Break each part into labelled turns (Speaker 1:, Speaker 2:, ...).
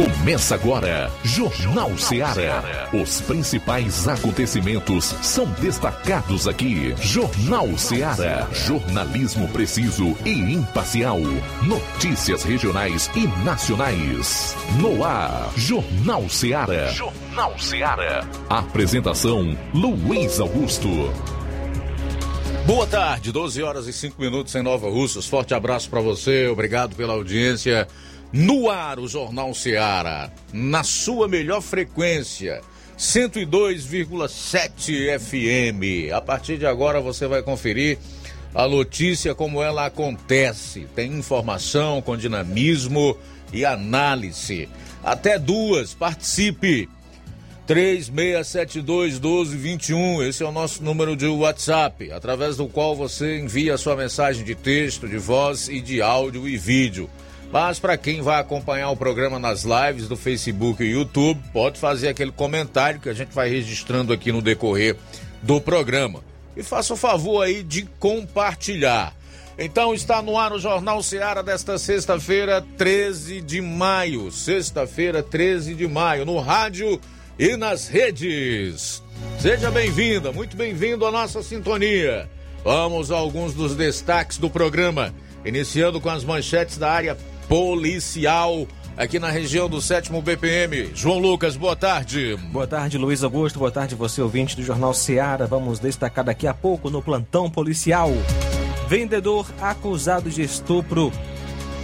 Speaker 1: Começa agora, Jornal Ceará. Os principais acontecimentos são destacados aqui. Jornal Ceará. Jornalismo preciso e imparcial. Notícias regionais e nacionais. No ar, Jornal Ceará. Jornal Ceará. Apresentação: Luiz Augusto.
Speaker 2: Boa tarde, 12 horas e 5 minutos em Nova Russas. Forte abraço para você, obrigado pela audiência. No ar, o Jornal Seara, na sua melhor frequência, 102,7 FM. A partir de agora você vai conferir a notícia como ela acontece. Tem informação com dinamismo e análise. Até duas, participe. 36721221, esse é o nosso número de WhatsApp, através do qual você envia sua mensagem de texto, de voz e de áudio e vídeo. Mas para quem vai acompanhar o programa nas lives do Facebook e YouTube, pode fazer aquele comentário que a gente vai registrando aqui no decorrer do programa. E faça o favor aí de compartilhar. Então está no ar o Jornal Seara desta sexta-feira, 13 de maio. Sexta-feira, 13 de maio, no rádio e nas redes. Seja bem-vinda, muito bem-vindo à nossa sintonia. Vamos a alguns dos destaques do programa, iniciando com as manchetes da área policial aqui na região do sétimo BPM. João Lucas, boa tarde.
Speaker 3: Boa tarde, Luiz Augusto. Boa tarde, você ouvinte do Jornal Seara. Vamos destacar daqui a pouco no plantão policial. Vendedor acusado de estupro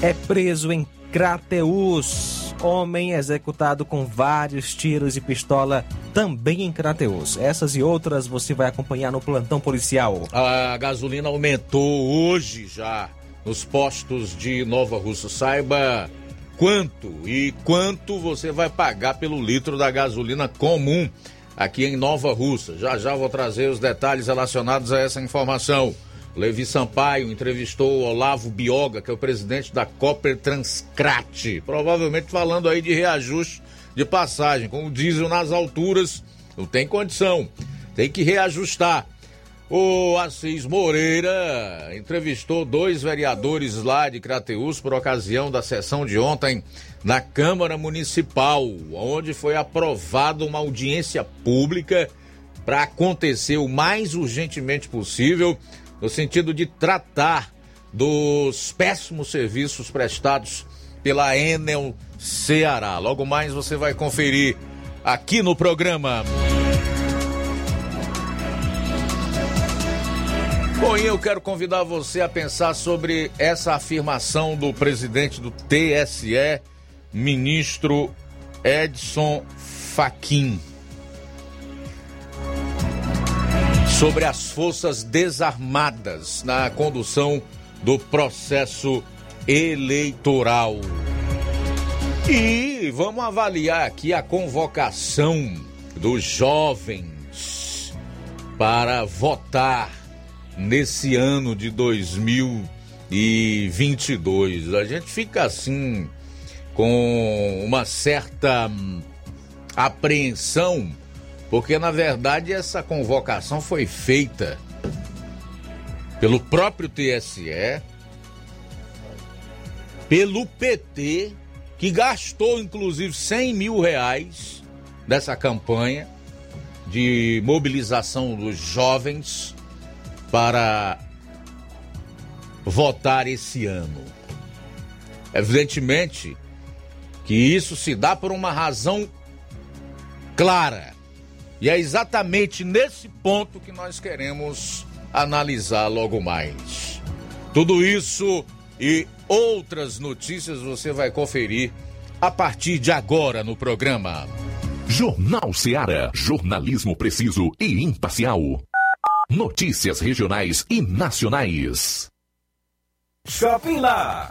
Speaker 3: é preso em Crateus. Homem executado com vários tiros de pistola também em Crateus. Essas e outras você vai acompanhar no plantão policial.
Speaker 2: A gasolina aumentou hoje já nos postos de Nova Russa. Saiba quanto e quanto você vai pagar pelo litro da gasolina comum aqui em Nova Russa. Já já vou trazer os detalhes relacionados a essa informação. Levi Sampaio entrevistou Olavo Bioga, que é o presidente da Copper Transcrate, provavelmente falando aí de reajuste de passagem. Com o diesel nas alturas, não tem condição, tem que reajustar. O Assis Moreira entrevistou dois vereadores lá de Crateus por ocasião da sessão de ontem na Câmara Municipal, onde foi aprovada uma audiência pública para acontecer o mais urgentemente possível no sentido de tratar dos péssimos serviços prestados pela Enel Ceará. Logo mais você vai conferir aqui no programa. Bom, eu quero convidar você a pensar sobre essa afirmação do presidente do TSE, ministro Edson Fachin. sobre as forças desarmadas na condução do processo eleitoral. E vamos avaliar aqui a convocação dos jovens para votar nesse ano de 2022. A gente fica assim com uma certa apreensão porque na verdade essa convocação foi feita pelo próprio TSE, pelo PT, que gastou inclusive 100 mil reais dessa campanha de mobilização dos jovens para votar esse ano. Evidentemente que isso se dá por uma razão clara e é exatamente nesse ponto que nós queremos analisar logo mais. Tudo isso e outras notícias você vai conferir a partir de agora no programa.
Speaker 1: Jornal Seara. Jornalismo preciso e imparcial. Notícias regionais e nacionais.
Speaker 4: Shopping Lá.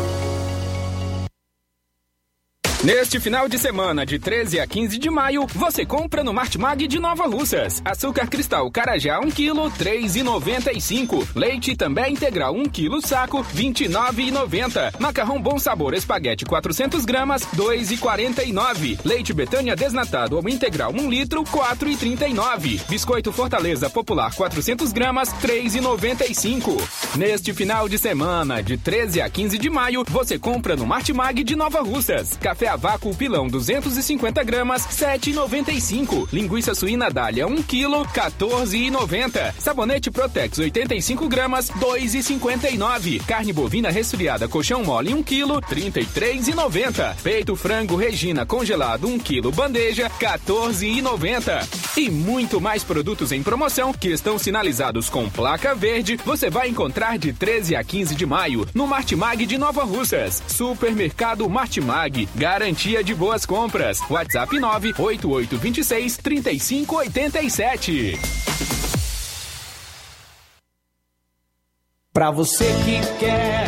Speaker 5: Neste final de semana, de 13 a 15 de maio, você compra no Martimag de Nova Russas. Açúcar cristal Carajá 1 kg, 3,95. Leite também integral 1 kg saco, 29,90. Macarrão Bom Sabor Espaguete 400 gramas, 2,49. Leite Betânia desnatado ou integral 1 litro, 4,39. Biscoito Fortaleza Popular 400 gramas, 3,95. Neste final de semana, de 13 a 15 de maio, você compra no Martimag de Nova Russas. Café a vácuo pilão 250 gramas, 7,95. Linguiça suína dália 1 kg, 14,90. Sabonete Protex 85 gramas, 2,59. Carne bovina resfriada colchão mole 1 kg, 33,90. Peito frango Regina congelado 1 kg bandeja, 14,90. E muito mais produtos em promoção que estão sinalizados com placa verde, você vai encontrar de 13 a 15 de maio no Martimag de Nova Russas. Supermercado Martimag. Gar garantia de boas compras. WhatsApp 98826 3587.
Speaker 6: Para você que quer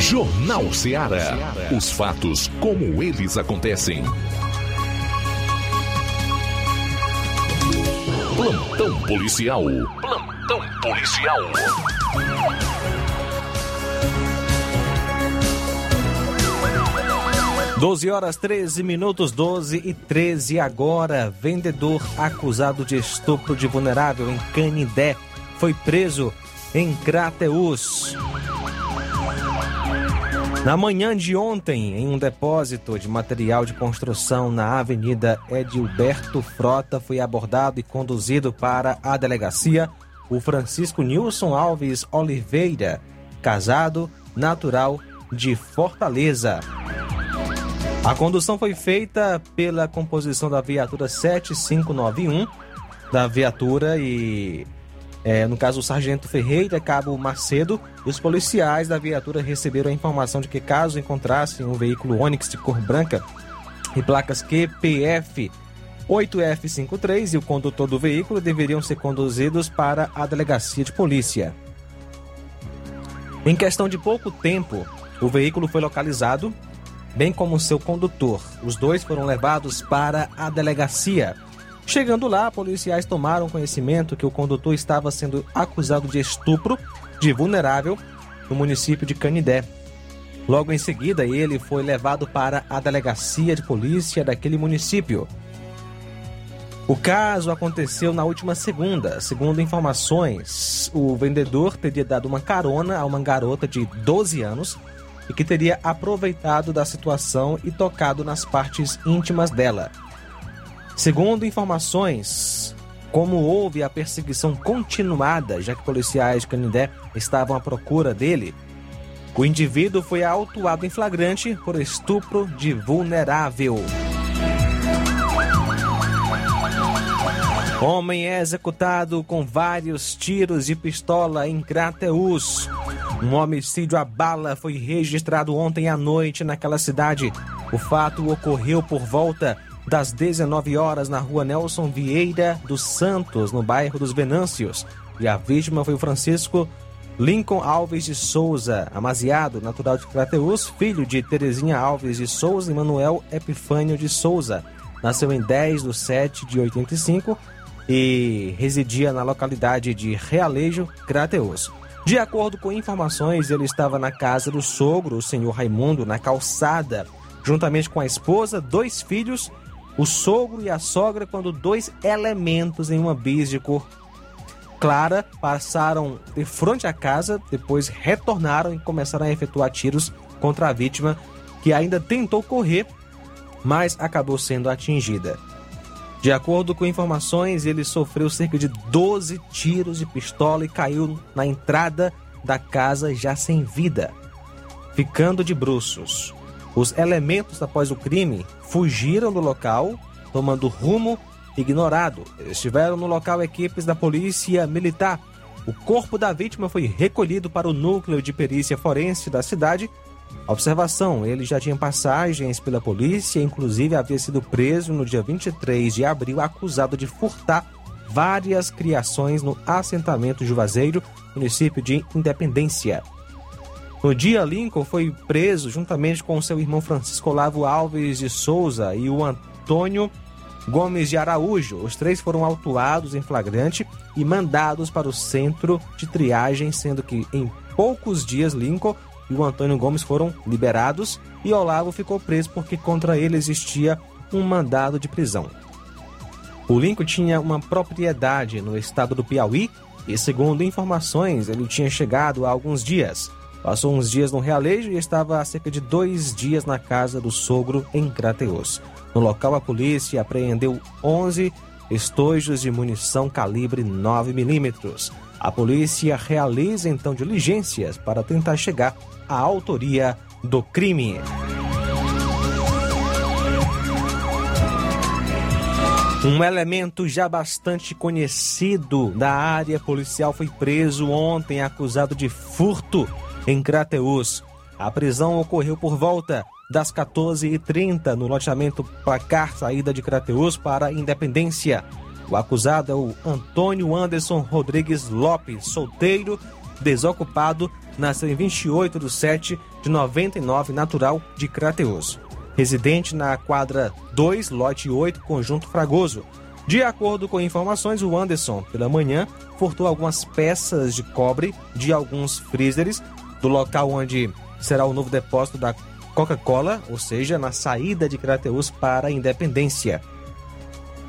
Speaker 7: Jornal Ceará. Os fatos como eles acontecem. Plantão policial. Plantão policial.
Speaker 3: Doze horas 13 minutos, 12 e 13 agora. Vendedor acusado de estupro de vulnerável em Canindé foi preso em Crateus. Na manhã de ontem, em um depósito de material de construção na Avenida Edilberto Frota, foi abordado e conduzido para a delegacia o Francisco Nilson Alves Oliveira, casado, natural de Fortaleza. A condução foi feita pela composição da viatura 7591, da viatura e é, no caso, o sargento Ferreira, cabo Macedo, e os policiais da viatura receberam a informação de que caso encontrassem um veículo Onix de cor branca e placas QPF 8F53 e o condutor do veículo deveriam ser conduzidos para a delegacia de polícia. Em questão de pouco tempo, O veículo foi localizado, bem como seu condutor. Os dois foram levados para a delegacia. Chegando lá, policiais tomaram conhecimento que o condutor estava sendo acusado de estupro de vulnerável no município de Canidé. Logo em seguida, ele foi levado para a delegacia de polícia daquele município. O caso aconteceu na última segunda. Segundo informações, o vendedor teria dado uma carona a uma garota de 12 anos e que teria aproveitado da situação e tocado nas partes íntimas dela. Segundo informações, como houve a perseguição continuada, já que policiais de Canindé estavam à procura dele, o indivíduo foi autuado em flagrante por estupro de vulnerável. Homem é executado com vários tiros de pistola em Crateus. Um homicídio a bala foi registrado ontem à noite naquela cidade. O fato ocorreu por volta das 19 horas na rua Nelson Vieira dos Santos, no bairro dos Venâncios. E a vítima foi o Francisco Lincoln Alves de Souza, amaziado, natural de Crateus, filho de Terezinha Alves de Souza e Manuel Epifânio de Souza. Nasceu em 10 de 7 de 85 e residia na localidade de Realejo, Crateus. De acordo com informações, ele estava na casa do sogro, o senhor Raimundo, na calçada, juntamente com a esposa, dois filhos, o sogro e a sogra, quando dois elementos em uma bis de cor clara passaram de frente à casa, depois retornaram e começaram a efetuar tiros contra a vítima, que ainda tentou correr, mas acabou sendo atingida. De acordo com informações, ele sofreu cerca de 12 tiros de pistola e caiu na entrada da casa já sem vida, ficando de bruços. Os elementos após o crime fugiram do local, tomando rumo ignorado. Estiveram no local equipes da Polícia Militar. O corpo da vítima foi recolhido para o núcleo de perícia forense da cidade Observação: ele já tinha passagens pela polícia, inclusive havia sido preso no dia 23 de abril, acusado de furtar várias criações no assentamento Juazeiro, município de Independência. No dia, Lincoln foi preso juntamente com seu irmão Francisco Olavo Alves de Souza e o Antônio Gomes de Araújo. Os três foram autuados em flagrante e mandados para o centro de triagem, sendo que em poucos dias Lincoln e o Antônio Gomes foram liberados e Olavo ficou preso porque contra ele existia um mandado de prisão. O Lincoln tinha uma propriedade no estado do Piauí e, segundo informações, ele tinha chegado há alguns dias. Passou uns dias no Realejo e estava há cerca de dois dias na casa do sogro em Crateus. No local, a polícia apreendeu 11 estojos de munição calibre 9mm. A polícia realiza então diligências para tentar chegar à autoria do crime. Um elemento já bastante conhecido da área policial foi preso ontem acusado de furto em Crateus. A prisão ocorreu por volta das 14h30 no loteamento Placar, saída de Crateus para Independência. O acusado é o Antônio Anderson Rodrigues Lopes, solteiro, desocupado, nasceu em 28 de 7 de 99, natural de Crateus. Residente na quadra 2, lote 8, conjunto Fragoso. De acordo com informações, o Anderson, pela manhã, furtou algumas peças de cobre de alguns freezers do local onde será o novo depósito da Coca-Cola, ou seja, na saída de Crateus para a Independência.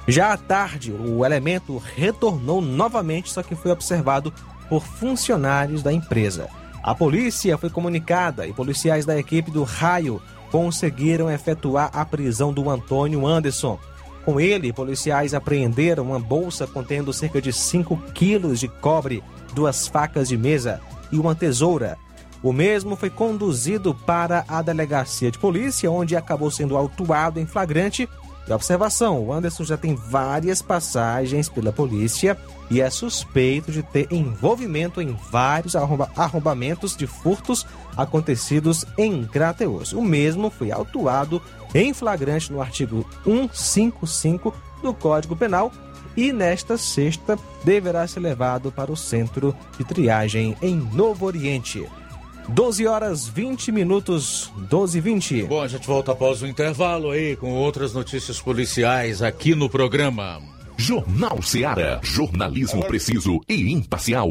Speaker 3: Já à tarde, o elemento retornou novamente, só que foi observado por funcionários da empresa. A polícia foi comunicada e policiais da equipe do Raio conseguiram efetuar a prisão do Antônio Anderson. Com ele, policiais apreenderam uma bolsa contendo cerca de 5 quilos de cobre, duas facas de mesa e uma tesoura. O mesmo foi conduzido para a delegacia de polícia, onde acabou sendo autuado em flagrante e observação: o Anderson já tem várias passagens pela polícia e é suspeito de ter envolvimento em vários arromba arrombamentos de furtos acontecidos em Crateus. O mesmo foi autuado em flagrante no artigo 155 do Código Penal e nesta sexta deverá ser levado para o centro de triagem em Novo Oriente.
Speaker 8: 12 horas 20 minutos, 12 e 20.
Speaker 2: Bom, a gente volta após o intervalo aí com outras notícias policiais aqui no programa.
Speaker 1: Jornal Seara. Jornalismo preciso e imparcial.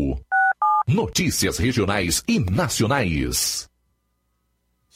Speaker 1: Notícias regionais e nacionais.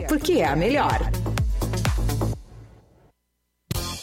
Speaker 9: porque é a melhor.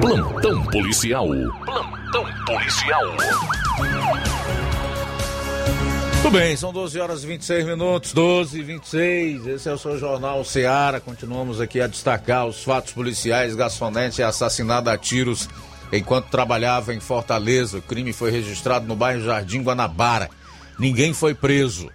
Speaker 1: Plantão policial. Plantão policial.
Speaker 2: Tudo bem, são 12 horas e 26 minutos, 12 e 26. Esse é o seu jornal Seara. Continuamos aqui a destacar os fatos policiais. Garçonete é assassinado a tiros enquanto trabalhava em Fortaleza. O crime foi registrado no bairro Jardim Guanabara. Ninguém foi preso.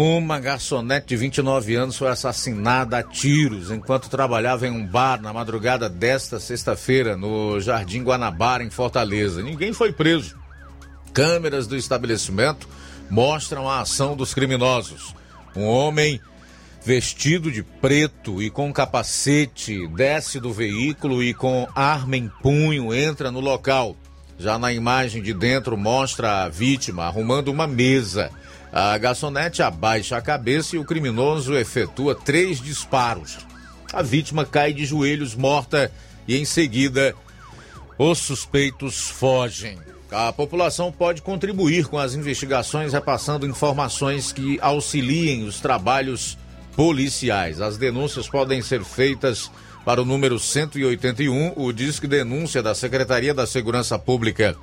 Speaker 2: Uma garçonete de 29 anos foi assassinada a tiros enquanto trabalhava em um bar na madrugada desta sexta-feira no Jardim Guanabara, em Fortaleza. Ninguém foi preso. Câmeras do estabelecimento mostram a ação dos criminosos. Um homem vestido de preto e com capacete desce do veículo e com arma em punho entra no local. Já na imagem de dentro mostra a vítima arrumando uma mesa. A garçonete abaixa a cabeça e o criminoso efetua três disparos. A vítima cai de joelhos morta e em seguida os suspeitos fogem. A população pode contribuir com as investigações repassando informações que auxiliem os trabalhos policiais. As denúncias podem ser feitas para o número 181, o Disque Denúncia da Secretaria da Segurança Pública,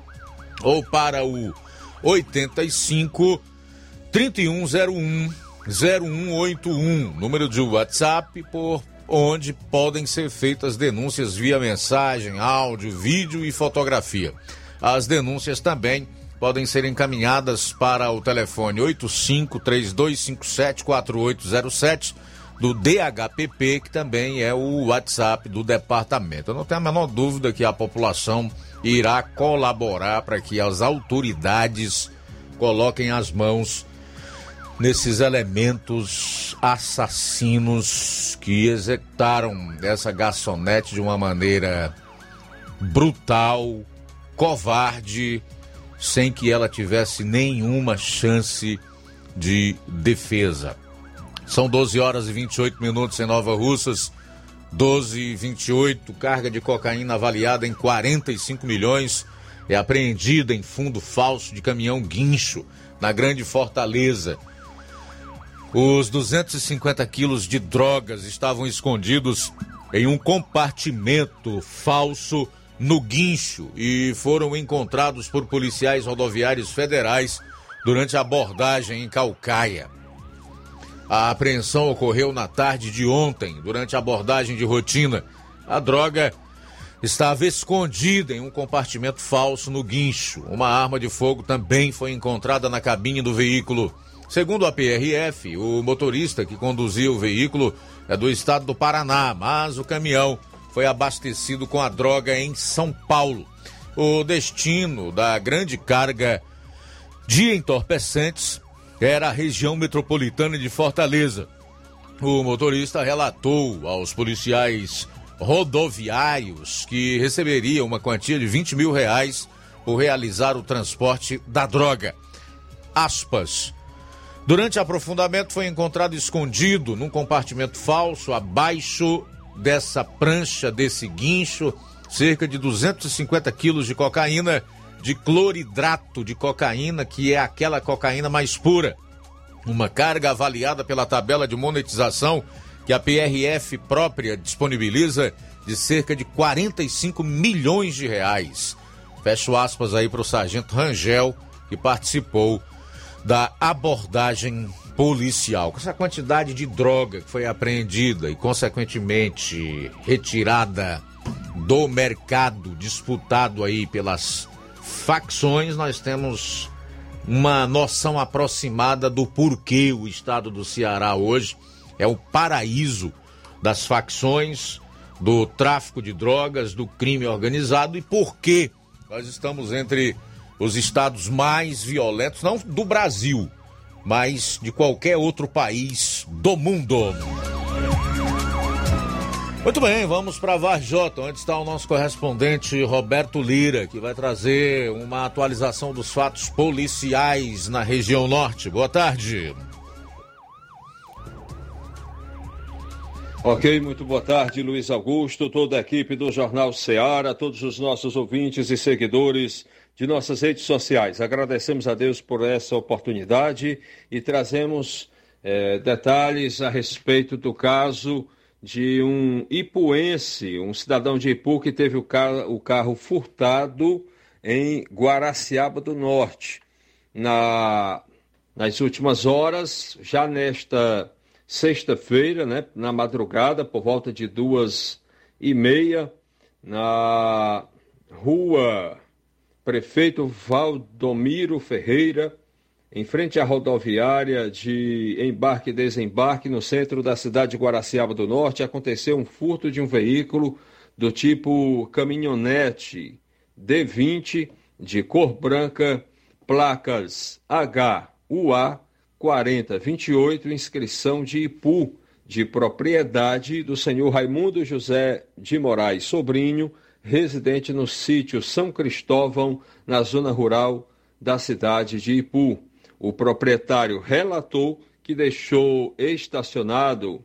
Speaker 2: ou para o 85 3101 0181, número de WhatsApp, por onde podem ser feitas denúncias via mensagem, áudio, vídeo e fotografia. As denúncias também podem ser encaminhadas para o telefone 8532574807 do DHPP, que também é o WhatsApp do departamento. Eu não tenho a menor dúvida que a população irá colaborar para que as autoridades coloquem as mãos nesses elementos assassinos que executaram essa garçonete de uma maneira brutal, covarde, sem que ela tivesse nenhuma chance de defesa. São 12 horas e 28 minutos em Nova Russas. 12 e 28, carga de cocaína avaliada em 45 milhões é apreendida em fundo falso de caminhão guincho na Grande Fortaleza. Os 250 quilos de drogas estavam escondidos em um compartimento falso no guincho e foram encontrados por policiais rodoviários federais durante a abordagem em Calcaia. A apreensão ocorreu na tarde de ontem, durante a abordagem de rotina. A droga estava escondida em um compartimento falso no guincho. Uma arma de fogo também foi encontrada na cabine do veículo. Segundo a PRF, o motorista que conduzia o veículo é do estado do Paraná, mas o caminhão foi abastecido com a droga em São Paulo. O destino da grande carga de entorpecentes era a região metropolitana de Fortaleza. O motorista relatou aos policiais rodoviários que receberia uma quantia de 20 mil reais por realizar o transporte da droga. Aspas. Durante aprofundamento foi encontrado escondido num compartimento falso abaixo dessa prancha, desse guincho, cerca de 250 quilos de cocaína de cloridrato de cocaína, que é aquela cocaína mais pura. Uma carga avaliada pela tabela de monetização que a PRF própria disponibiliza de cerca de 45 milhões de reais. Fecho aspas aí para o sargento Rangel, que participou da abordagem policial. Com essa quantidade de droga que foi apreendida e, consequentemente, retirada do mercado disputado aí pelas facções, nós temos uma noção aproximada do porquê o estado do Ceará hoje é o paraíso das facções, do tráfico de drogas, do crime organizado e por que nós estamos entre os estados mais violentos, não do Brasil, mas de qualquer outro país do mundo. Muito bem, vamos para Varjota, onde está o nosso correspondente Roberto Lira, que vai trazer uma atualização dos fatos policiais na região norte. Boa tarde.
Speaker 10: Ok, muito boa tarde, Luiz Augusto, toda a equipe do Jornal Ceará, todos os nossos ouvintes e seguidores de nossas redes sociais. Agradecemos a Deus por essa oportunidade e trazemos eh, detalhes a respeito do caso de um ipuense, um cidadão de Ipu que teve o carro, o carro furtado em Guaraciaba do Norte. Na, nas últimas horas, já nesta sexta-feira, né, na madrugada, por volta de duas e meia, na rua Prefeito Valdomiro Ferreira, em frente à rodoviária de embarque e desembarque no centro da cidade de Guaraciaba do Norte, aconteceu um furto de um veículo do tipo caminhonete D20 de cor branca, placas HUA 4028, inscrição de Ipu, de propriedade do senhor Raimundo José de Moraes Sobrinho, residente no sítio São Cristóvão, na zona rural da cidade de Ipu. O proprietário relatou que deixou estacionado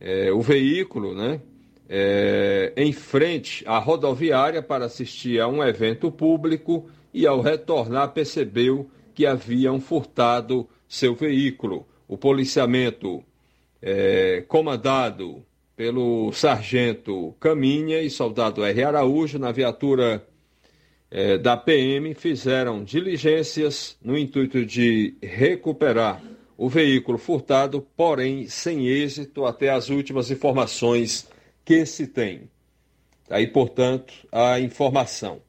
Speaker 10: é, o veículo né, é, em frente à rodoviária para assistir a um evento público e, ao retornar, percebeu que haviam furtado seu veículo. O policiamento, é, comandado pelo sargento Caminha e soldado R. Araújo, na viatura é, da PM fizeram diligências no intuito de recuperar o veículo furtado, porém sem êxito até as últimas informações que se tem. Aí, portanto, a informação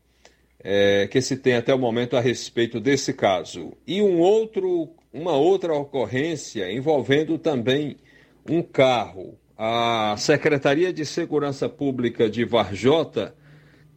Speaker 10: é, que se tem até o momento a respeito desse caso. E um outro, uma outra ocorrência envolvendo também um carro. A Secretaria de Segurança Pública de Varjota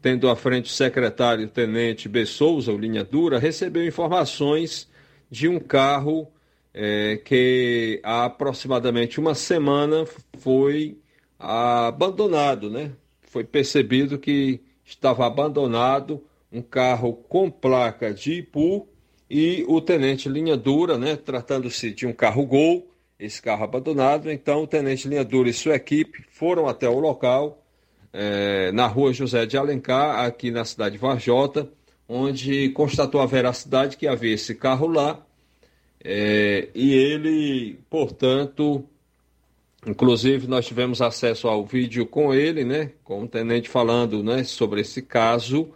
Speaker 10: tendo à frente o secretário Tenente B. Souza, o Linha Dura, recebeu informações de um carro é, que há aproximadamente uma semana foi abandonado, né? Foi percebido que estava abandonado um carro com placa de Ipu e o tenente Linha Dura, né, tratando-se de um carro Gol, esse carro abandonado, então o tenente Linha Dura e sua equipe foram até o local, é, na rua José de Alencar, aqui na cidade de Varjota, onde constatou a veracidade que havia esse carro lá, é, e ele, portanto, inclusive nós tivemos acesso ao vídeo com ele, né, com o tenente falando né, sobre esse caso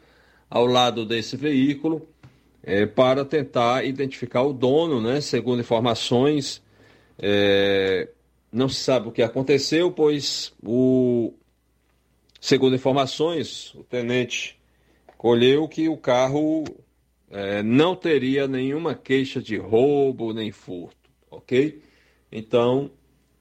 Speaker 10: ao lado desse veículo, é, para tentar identificar o dono, né, segundo informações, é, não se sabe o que aconteceu, pois o, Segundo informações, o tenente colheu que o carro é, não teria nenhuma queixa de roubo nem furto, ok? Então,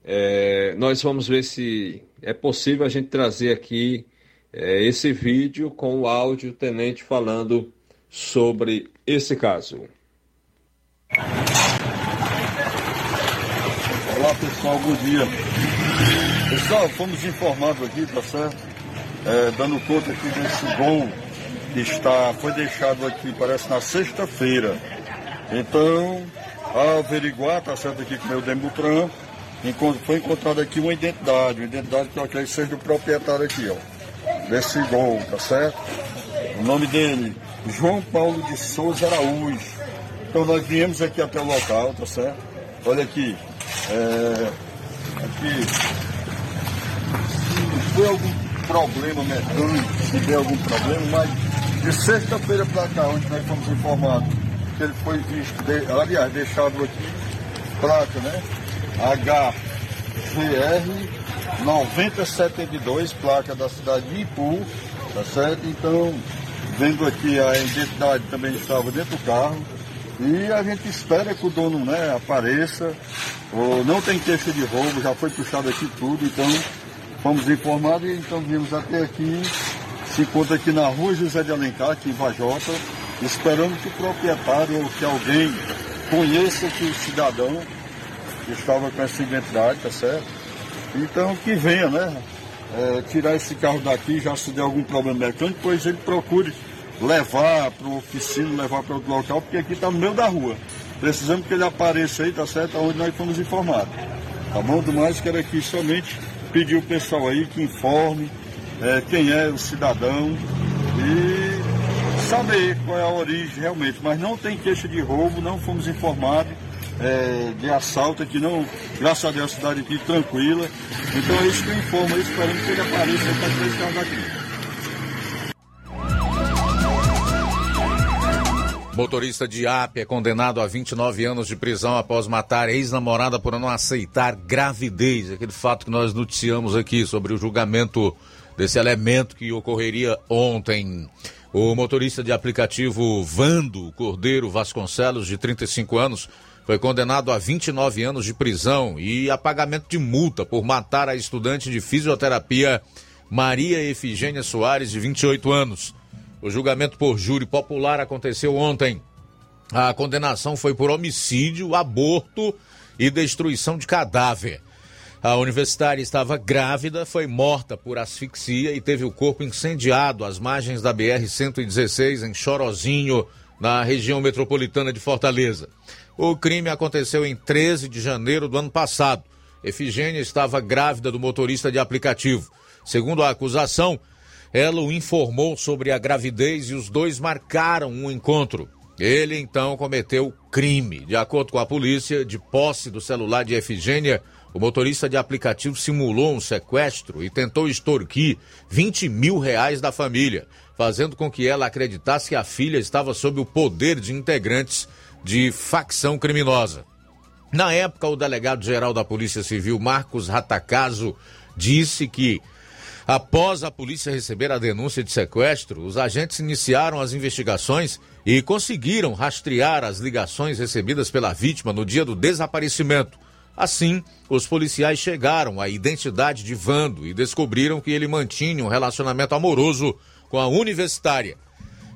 Speaker 10: é, nós vamos ver se é possível a gente trazer aqui é, esse vídeo com o áudio tenente falando sobre esse caso.
Speaker 11: Pessoal, bom dia. Pessoal, fomos informados aqui, tá certo? é, dando conta aqui desse gol que está, foi deixado aqui, parece na sexta-feira. Então, a averiguar, tá certo aqui com o meu Demutran, foi encontrada aqui uma identidade, uma identidade que eu acredito seja do proprietário aqui, ó, desse gol, tá certo? O nome dele, João Paulo de Souza Araújo. Então nós viemos aqui até o local, tá certo? Olha aqui, é, aqui, se foi algum problema mecânico, se der algum problema, mas de sexta-feira para cá, onde nós fomos informados que ele foi visto, de, aliás, deixado aqui, placa, né? HGR 9072, placa da cidade de Ipu, tá certo? Então, vendo aqui a identidade também estava dentro do carro. E a gente espera que o dono né, apareça. Ou não tem queixa de roubo, já foi puxado aqui tudo, então Fomos informados e então viemos até aqui, se encontra aqui na rua José de Alencar, aqui em Vajota, esperando que o proprietário ou que alguém conheça que o cidadão que estava com essa identidade, tá certo? Então que venha, né? É, tirar esse carro daqui, já se der algum problema mecânico, depois ele procure levar para o oficina, levar para outro local, porque aqui está no meio da rua. Precisamos que ele apareça aí, tá certo? Onde nós fomos informados. Tá bom? Do mais, quero aqui somente pedir o pessoal aí que informe é, quem é o cidadão e saber qual é a origem realmente. Mas não tem queixa de roubo, não fomos informados é, de assalto aqui, não, graças a Deus, a cidade aqui tranquila. Então é isso que eu informo, aí, esperando que ele apareça para tirar esse carro
Speaker 2: Motorista de AP é condenado a 29 anos de prisão após matar ex-namorada por não aceitar gravidez. Aquele fato que nós noticiamos aqui sobre o julgamento desse elemento que ocorreria ontem. O motorista de aplicativo Vando Cordeiro Vasconcelos, de 35 anos, foi condenado a 29 anos de prisão e a pagamento de multa por matar a estudante de fisioterapia Maria Efigênia Soares, de 28 anos. O julgamento por júri popular aconteceu ontem. A condenação foi por homicídio, aborto e destruição de cadáver. A universitária estava grávida, foi morta por asfixia e teve o corpo incendiado às margens da BR-116 em Chorozinho, na região metropolitana de Fortaleza. O crime aconteceu em 13 de janeiro do ano passado. Efigênia estava grávida do motorista de aplicativo. Segundo a acusação, ela o informou sobre a gravidez e os dois marcaram um encontro. Ele então cometeu crime. De acordo com a polícia, de posse do celular de Efigênia, o motorista de aplicativo simulou um sequestro e tentou extorquir 20 mil reais da família, fazendo com que ela acreditasse que a filha estava sob o poder de integrantes de facção criminosa. Na época, o delegado-geral da Polícia Civil, Marcos Ratacaso, disse que Após a polícia receber a denúncia de sequestro, os agentes iniciaram as investigações e conseguiram rastrear as ligações recebidas pela vítima no dia do desaparecimento. Assim, os policiais chegaram à identidade de Vando e descobriram que ele mantinha um relacionamento amoroso com a universitária.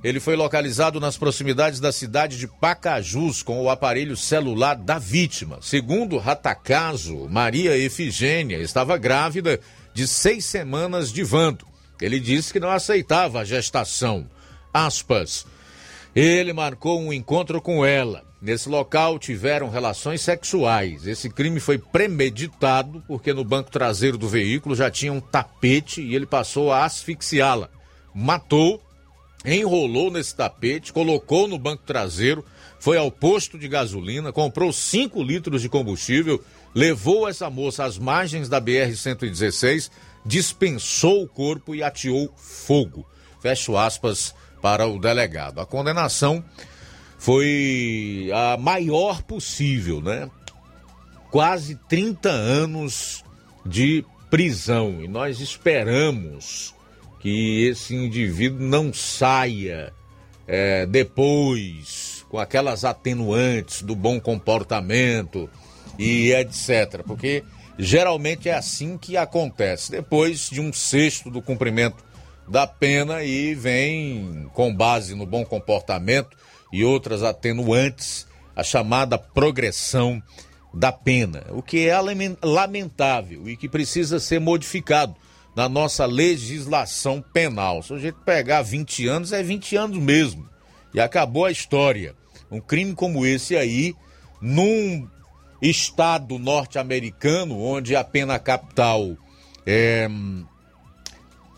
Speaker 2: Ele foi localizado nas proximidades da cidade de Pacajus com o aparelho celular da vítima. Segundo Ratacaso, Maria Efigênia estava grávida de seis semanas de Vando. Ele disse que não aceitava a gestação. Aspas. Ele marcou um encontro com ela. Nesse local tiveram relações sexuais. Esse crime foi premeditado porque no banco traseiro do veículo já tinha um tapete e ele passou a asfixiá-la. Matou, enrolou nesse tapete, colocou no banco traseiro, foi ao posto de gasolina, comprou 5 litros de combustível levou essa moça às margens da BR-116, dispensou o corpo e ateou fogo. Fecho aspas para o delegado. A condenação foi a maior possível, né? Quase 30 anos de prisão. E nós esperamos que esse indivíduo não saia é, depois com aquelas atenuantes do bom comportamento e etc. Porque geralmente é assim que acontece. Depois de um sexto do cumprimento da pena e vem, com base no bom comportamento e outras atenuantes, a chamada progressão da pena, o que é lamentável e que precisa ser modificado na nossa legislação penal. Se a gente pegar 20 anos, é 20 anos mesmo. E acabou a história. Um crime como esse aí, num estado norte-americano, onde a pena capital é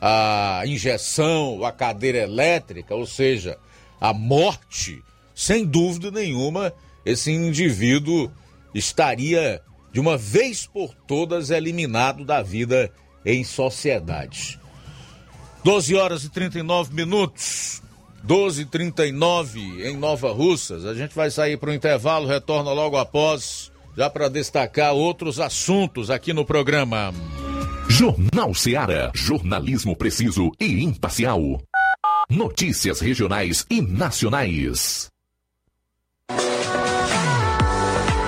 Speaker 2: a injeção, a cadeira elétrica, ou seja, a morte, sem dúvida nenhuma, esse indivíduo estaria de uma vez por todas eliminado da vida em sociedade. 12 horas e 39 minutos. 12 e 39 em Nova Russas. A gente vai sair para o intervalo, retorna logo após já para destacar outros assuntos aqui no programa.
Speaker 1: Jornal Seara. Jornalismo preciso e imparcial. Notícias regionais e nacionais.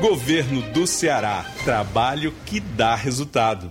Speaker 12: Governo do Ceará. Trabalho que dá resultado.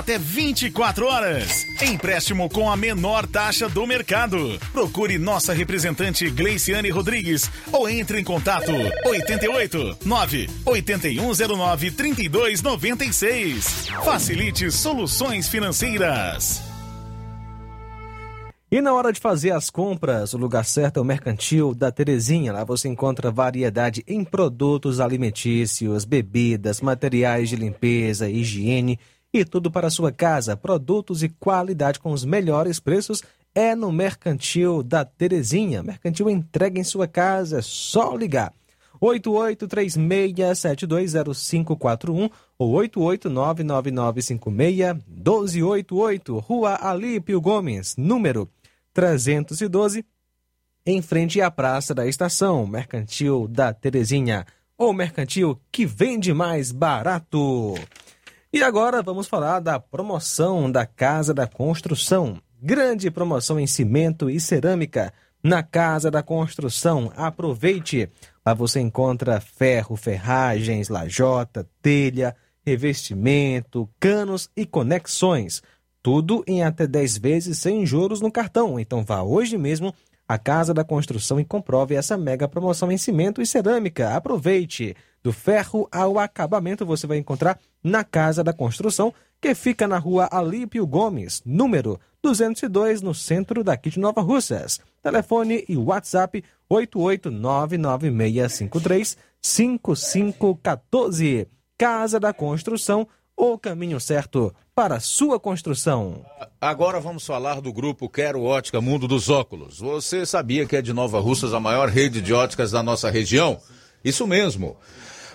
Speaker 13: até 24 horas. Empréstimo com a menor taxa do mercado. Procure nossa representante Gleiciane Rodrigues ou entre em contato 88 9 8109 3296. Facilite soluções financeiras.
Speaker 3: E na hora de fazer as compras, o lugar certo é o Mercantil da Terezinha. Lá você encontra variedade em produtos alimentícios, bebidas, materiais de limpeza, higiene e tudo para sua casa. Produtos e qualidade com os melhores preços é no Mercantil da Terezinha. Mercantil entrega em sua casa, é só ligar. 8836720541 ou 88999561288, Rua Alípio Gomes, número 312, em frente à Praça da Estação, Mercantil da Terezinha, ou mercantil que vende mais barato. E agora vamos falar da promoção da Casa da Construção. Grande promoção em cimento e cerâmica na Casa da Construção. Aproveite! Lá você encontra ferro, ferragens, lajota, telha, revestimento, canos e conexões. Tudo em até 10 vezes sem juros no cartão. Então vá hoje mesmo à Casa da Construção e comprove essa mega promoção em cimento e cerâmica. Aproveite! Do ferro ao acabamento você vai encontrar na Casa da Construção, que fica na rua Alípio Gomes, número 202, no centro daqui de Nova Russas. Telefone e WhatsApp 88996535514. Casa da Construção, o caminho certo para sua construção.
Speaker 2: Agora vamos falar do grupo Quero Ótica Mundo dos Óculos. Você sabia que é de Nova Russas a maior rede de óticas da nossa região? Isso mesmo.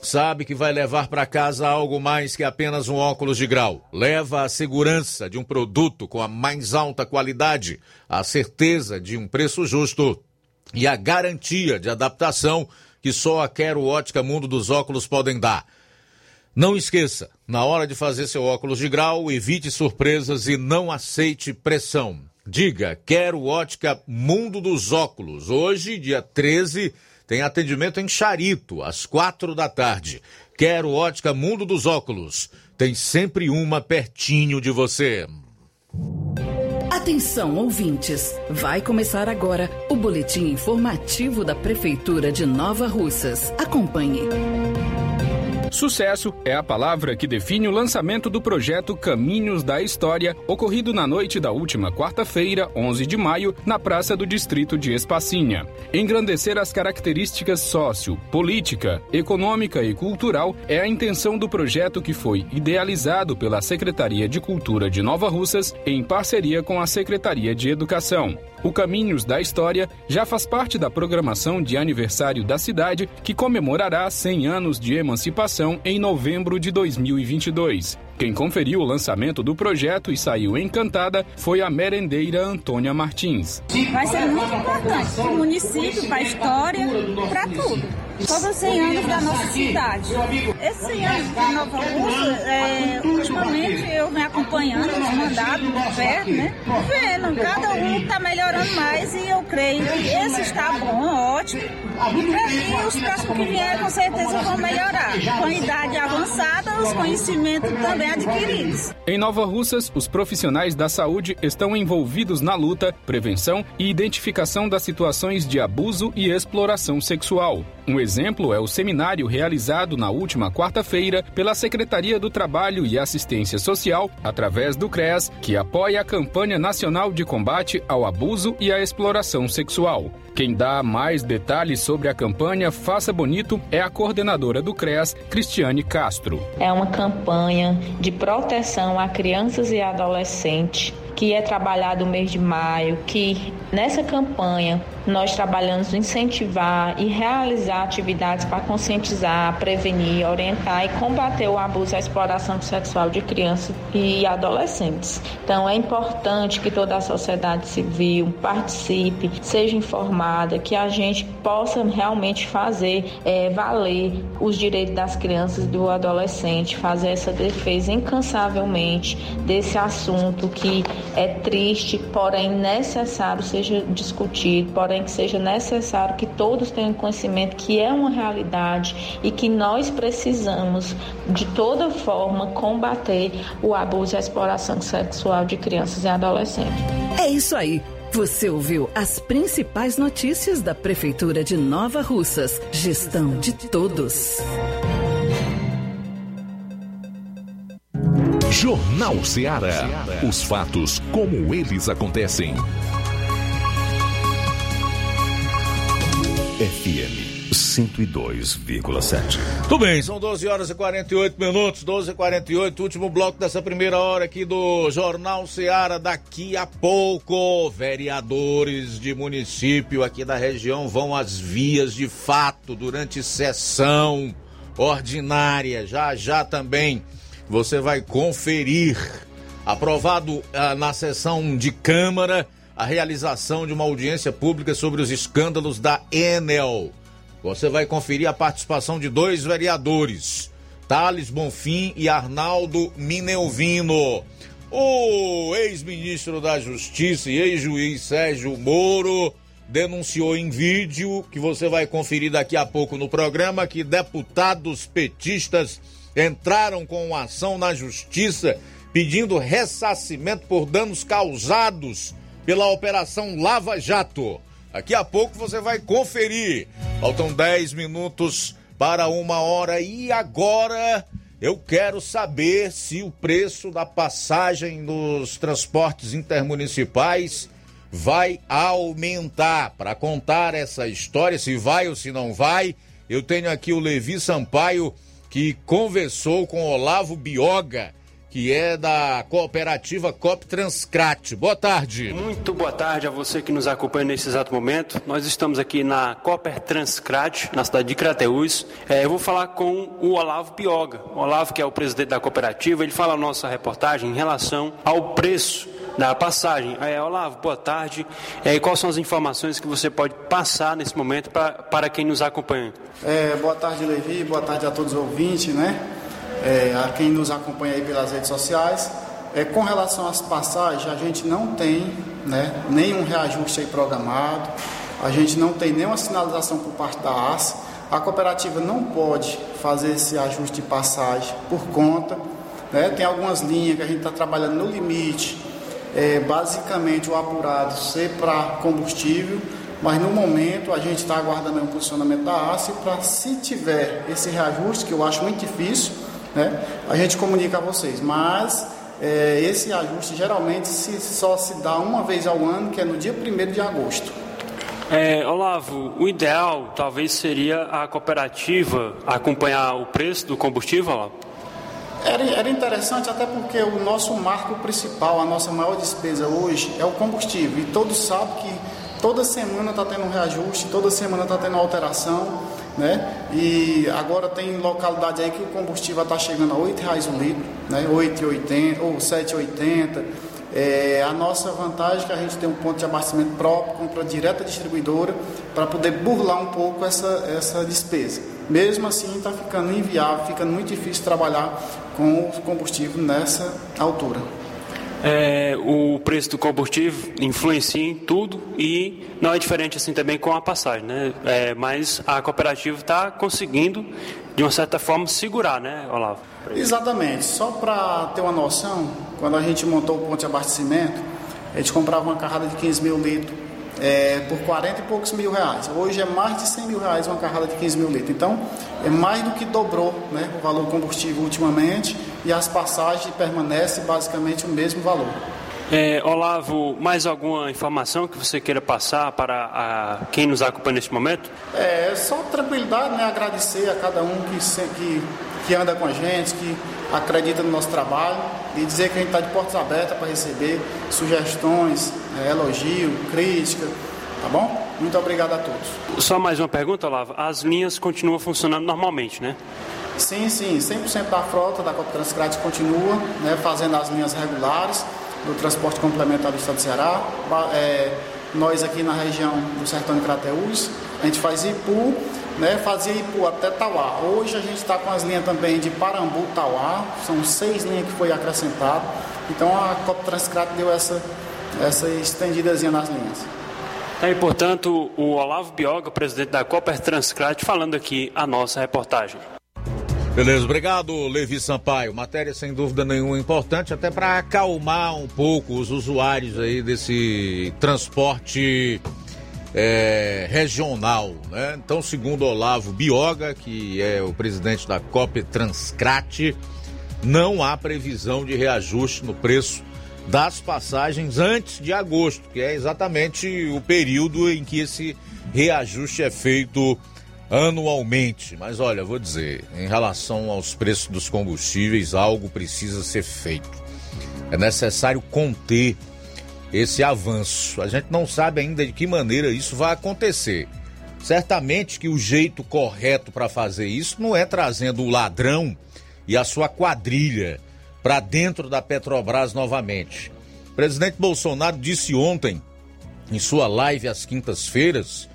Speaker 2: sabe que vai levar para casa algo mais que apenas um óculos de grau. Leva a segurança de um produto com a mais alta qualidade, a certeza de um preço justo e a garantia de adaptação que só a Quero Ótica Mundo dos Óculos podem dar. Não esqueça, na hora de fazer seu óculos de grau, evite surpresas e não aceite pressão. Diga, quero ótica Mundo dos Óculos. Hoje, dia 13, tem atendimento em Charito, às quatro da tarde. Quero ótica Mundo dos Óculos. Tem sempre uma pertinho de você.
Speaker 14: Atenção, ouvintes! Vai começar agora o boletim informativo da Prefeitura de Nova Russas. Acompanhe.
Speaker 5: Sucesso é a palavra que define o lançamento do projeto Caminhos da História, ocorrido na noite da última quarta-feira, 11 de maio, na Praça do Distrito de Espacinha. Engrandecer as características sócio, política, econômica e cultural é a intenção do projeto que foi idealizado pela Secretaria de Cultura de Nova Russas em parceria com a Secretaria de Educação. O Caminhos da História já faz parte da programação de aniversário da cidade, que comemorará 100 anos de emancipação em novembro de 2022. Quem conferiu o lançamento do projeto e saiu encantada foi a merendeira Antônia Martins.
Speaker 15: Vai ser muito importante para o município, para a história, para tudo. Todos os 100 anos da nossa cidade. Esse ano de Nova Rússia, é, ultimamente eu me acompanhando mandados do governo, né? Vendo, cada um está melhorando mais e eu creio que esse está bom, ótimo. E os próximos que vierem com certeza vão melhorar. Com a idade avançada, os conhecimentos também adquiridos.
Speaker 5: Em Nova Russas, os profissionais da saúde estão envolvidos na luta, prevenção e identificação das situações de abuso e exploração sexual. Um exemplo é o seminário realizado na última quarta-feira pela Secretaria do Trabalho e Assistência Social, através do CREAS, que apoia a campanha nacional de combate ao abuso e à exploração sexual. Quem dá mais detalhes sobre a campanha Faça Bonito é a coordenadora do CREAS, Cristiane Castro.
Speaker 16: É uma campanha de proteção a crianças e adolescentes que é trabalhado o mês de maio, que nessa campanha nós trabalhamos incentivar e realizar atividades para conscientizar, prevenir, orientar e combater o abuso e a exploração sexual de crianças e adolescentes. Então é importante que toda a sociedade civil participe, seja informada, que a gente possa realmente fazer é, valer os direitos das crianças e do adolescente, fazer essa defesa incansavelmente desse assunto que é triste, porém necessário seja discutido, porém que seja necessário que todos tenham conhecimento que é uma realidade e que nós precisamos de toda forma combater o abuso e a exploração sexual de crianças e adolescentes.
Speaker 14: É isso aí. Você ouviu as principais notícias da Prefeitura de Nova Russas. Gestão de todos.
Speaker 1: Jornal Ceará. Os fatos como eles acontecem. FM 102,7.
Speaker 2: Tudo bem, são 12 horas e 48 minutos, 12 e 48, último bloco dessa primeira hora aqui do Jornal Ceará. Daqui a pouco, vereadores de município aqui da região vão às vias de fato durante sessão ordinária. Já já também você vai conferir, aprovado ah, na sessão de Câmara, a realização de uma audiência pública sobre os escândalos da Enel. Você vai conferir a participação de dois vereadores, Thales Bonfim e Arnaldo Minelvino. O ex-ministro da Justiça e ex-juiz Sérgio Moro denunciou em vídeo, que você vai conferir daqui a pouco no programa, que deputados petistas entraram com ação na justiça pedindo ressarcimento por danos causados pela Operação Lava Jato. Daqui a pouco você vai conferir. Faltam 10 minutos para uma hora e agora eu quero saber se o preço da passagem nos transportes intermunicipais vai aumentar. Para contar essa história, se vai ou se não vai, eu tenho aqui o Levi Sampaio que conversou com Olavo Bioga, que é da cooperativa Cop Transcrat. Boa tarde.
Speaker 17: Muito boa tarde a você que nos acompanha nesse exato momento. Nós estamos aqui na Cooper Transcrat, na cidade de Crateús. É, eu vou falar com o Olavo Pioga. O Olavo, que é o presidente da cooperativa, ele fala a nossa reportagem em relação ao preço da passagem. É, Olavo, boa tarde. É, e quais são as informações que você pode passar nesse momento pra, para quem nos acompanha?
Speaker 18: É, boa tarde, Levi. Boa tarde a todos os ouvintes, né? É, a quem nos acompanha aí pelas redes sociais. É, com relação às passagens, a gente não tem né, nenhum reajuste aí programado, a gente não tem nenhuma sinalização por parte da AS. A cooperativa não pode fazer esse ajuste de passagem por conta. Né? Tem algumas linhas que a gente está trabalhando no limite, é, basicamente o apurado ser para combustível, mas no momento a gente está aguardando o posicionamento da ACE para, se tiver esse reajuste, que eu acho muito difícil, né, a gente comunica a vocês. Mas é, esse ajuste geralmente se, só se dá uma vez ao ano, que é no dia 1 de agosto.
Speaker 17: É, Olavo, o ideal talvez seria a cooperativa acompanhar o preço do combustível, Olavo?
Speaker 18: Era, era interessante até porque o nosso marco principal, a nossa maior despesa hoje é o combustível. E todos sabem que toda semana está tendo um reajuste, toda semana está tendo alteração. Né? E agora tem localidade aí que o combustível está chegando a R$ reais um litro, né? 8,80 ou 7,80. É, a nossa vantagem é que a gente tem um ponto de abastecimento próprio, compra direta distribuidora, para poder burlar um pouco essa, essa despesa. Mesmo assim, está ficando inviável, fica muito difícil trabalhar com o combustível nessa altura.
Speaker 17: É, o preço do combustível influencia em tudo e não é diferente assim também com a passagem, né? É, mas a cooperativa está conseguindo, de uma certa forma, segurar, né, Olavo?
Speaker 18: Exatamente. Só para ter uma noção, quando a gente montou o ponto de abastecimento, a gente comprava uma carrada de 15 mil litros é, por 40 e poucos mil reais. Hoje é mais de 100 mil reais uma carrada de 15 mil litros. Então, é mais do que dobrou né, o valor do combustível ultimamente e as passagens permanecem basicamente o mesmo valor.
Speaker 17: É, Olavo, mais alguma informação que você queira passar para a, quem nos acompanha neste momento?
Speaker 18: É, só tranquilidade, né? agradecer a cada um que, que, que anda com a gente, que acredita no nosso trabalho e dizer que a gente está de portas abertas para receber sugestões, é, elogio, crítica, tá bom? Muito obrigado a todos.
Speaker 17: Só mais uma pergunta, Olavo. As linhas continuam funcionando normalmente, né?
Speaker 18: Sim, sim. 100% da frota da Copa Transcrate continua né, fazendo as linhas regulares do transporte complementar do Estado do Ceará. É, nós aqui na região do Sertão de Crateús, a gente faz Ipu, né, fazia Ipu até Tauá. Hoje a gente está com as linhas também de Parambu, Tauá, são seis linhas que foi acrescentado. Então a Copa Transcrate deu essa, essa estendidazinha nas linhas.
Speaker 17: Tá aí, portanto, o Olavo Bioga, presidente da Copper Transcrate, falando aqui a nossa reportagem.
Speaker 2: Beleza, obrigado, Levi Sampaio. Matéria sem dúvida nenhuma importante, até para acalmar um pouco os usuários aí desse transporte é, regional, né? Então, segundo Olavo Bioga, que é o presidente da COP Transcrate, não há previsão de reajuste no preço das passagens antes de agosto, que é exatamente o período em que esse reajuste é feito anualmente. Mas olha, vou dizer, em relação aos preços dos combustíveis, algo precisa ser feito. É necessário conter esse avanço. A gente não sabe ainda de que maneira isso vai acontecer. Certamente que o jeito correto para fazer isso não é trazendo o ladrão e a sua quadrilha para dentro da Petrobras novamente. O presidente Bolsonaro disse ontem, em sua live às quintas-feiras,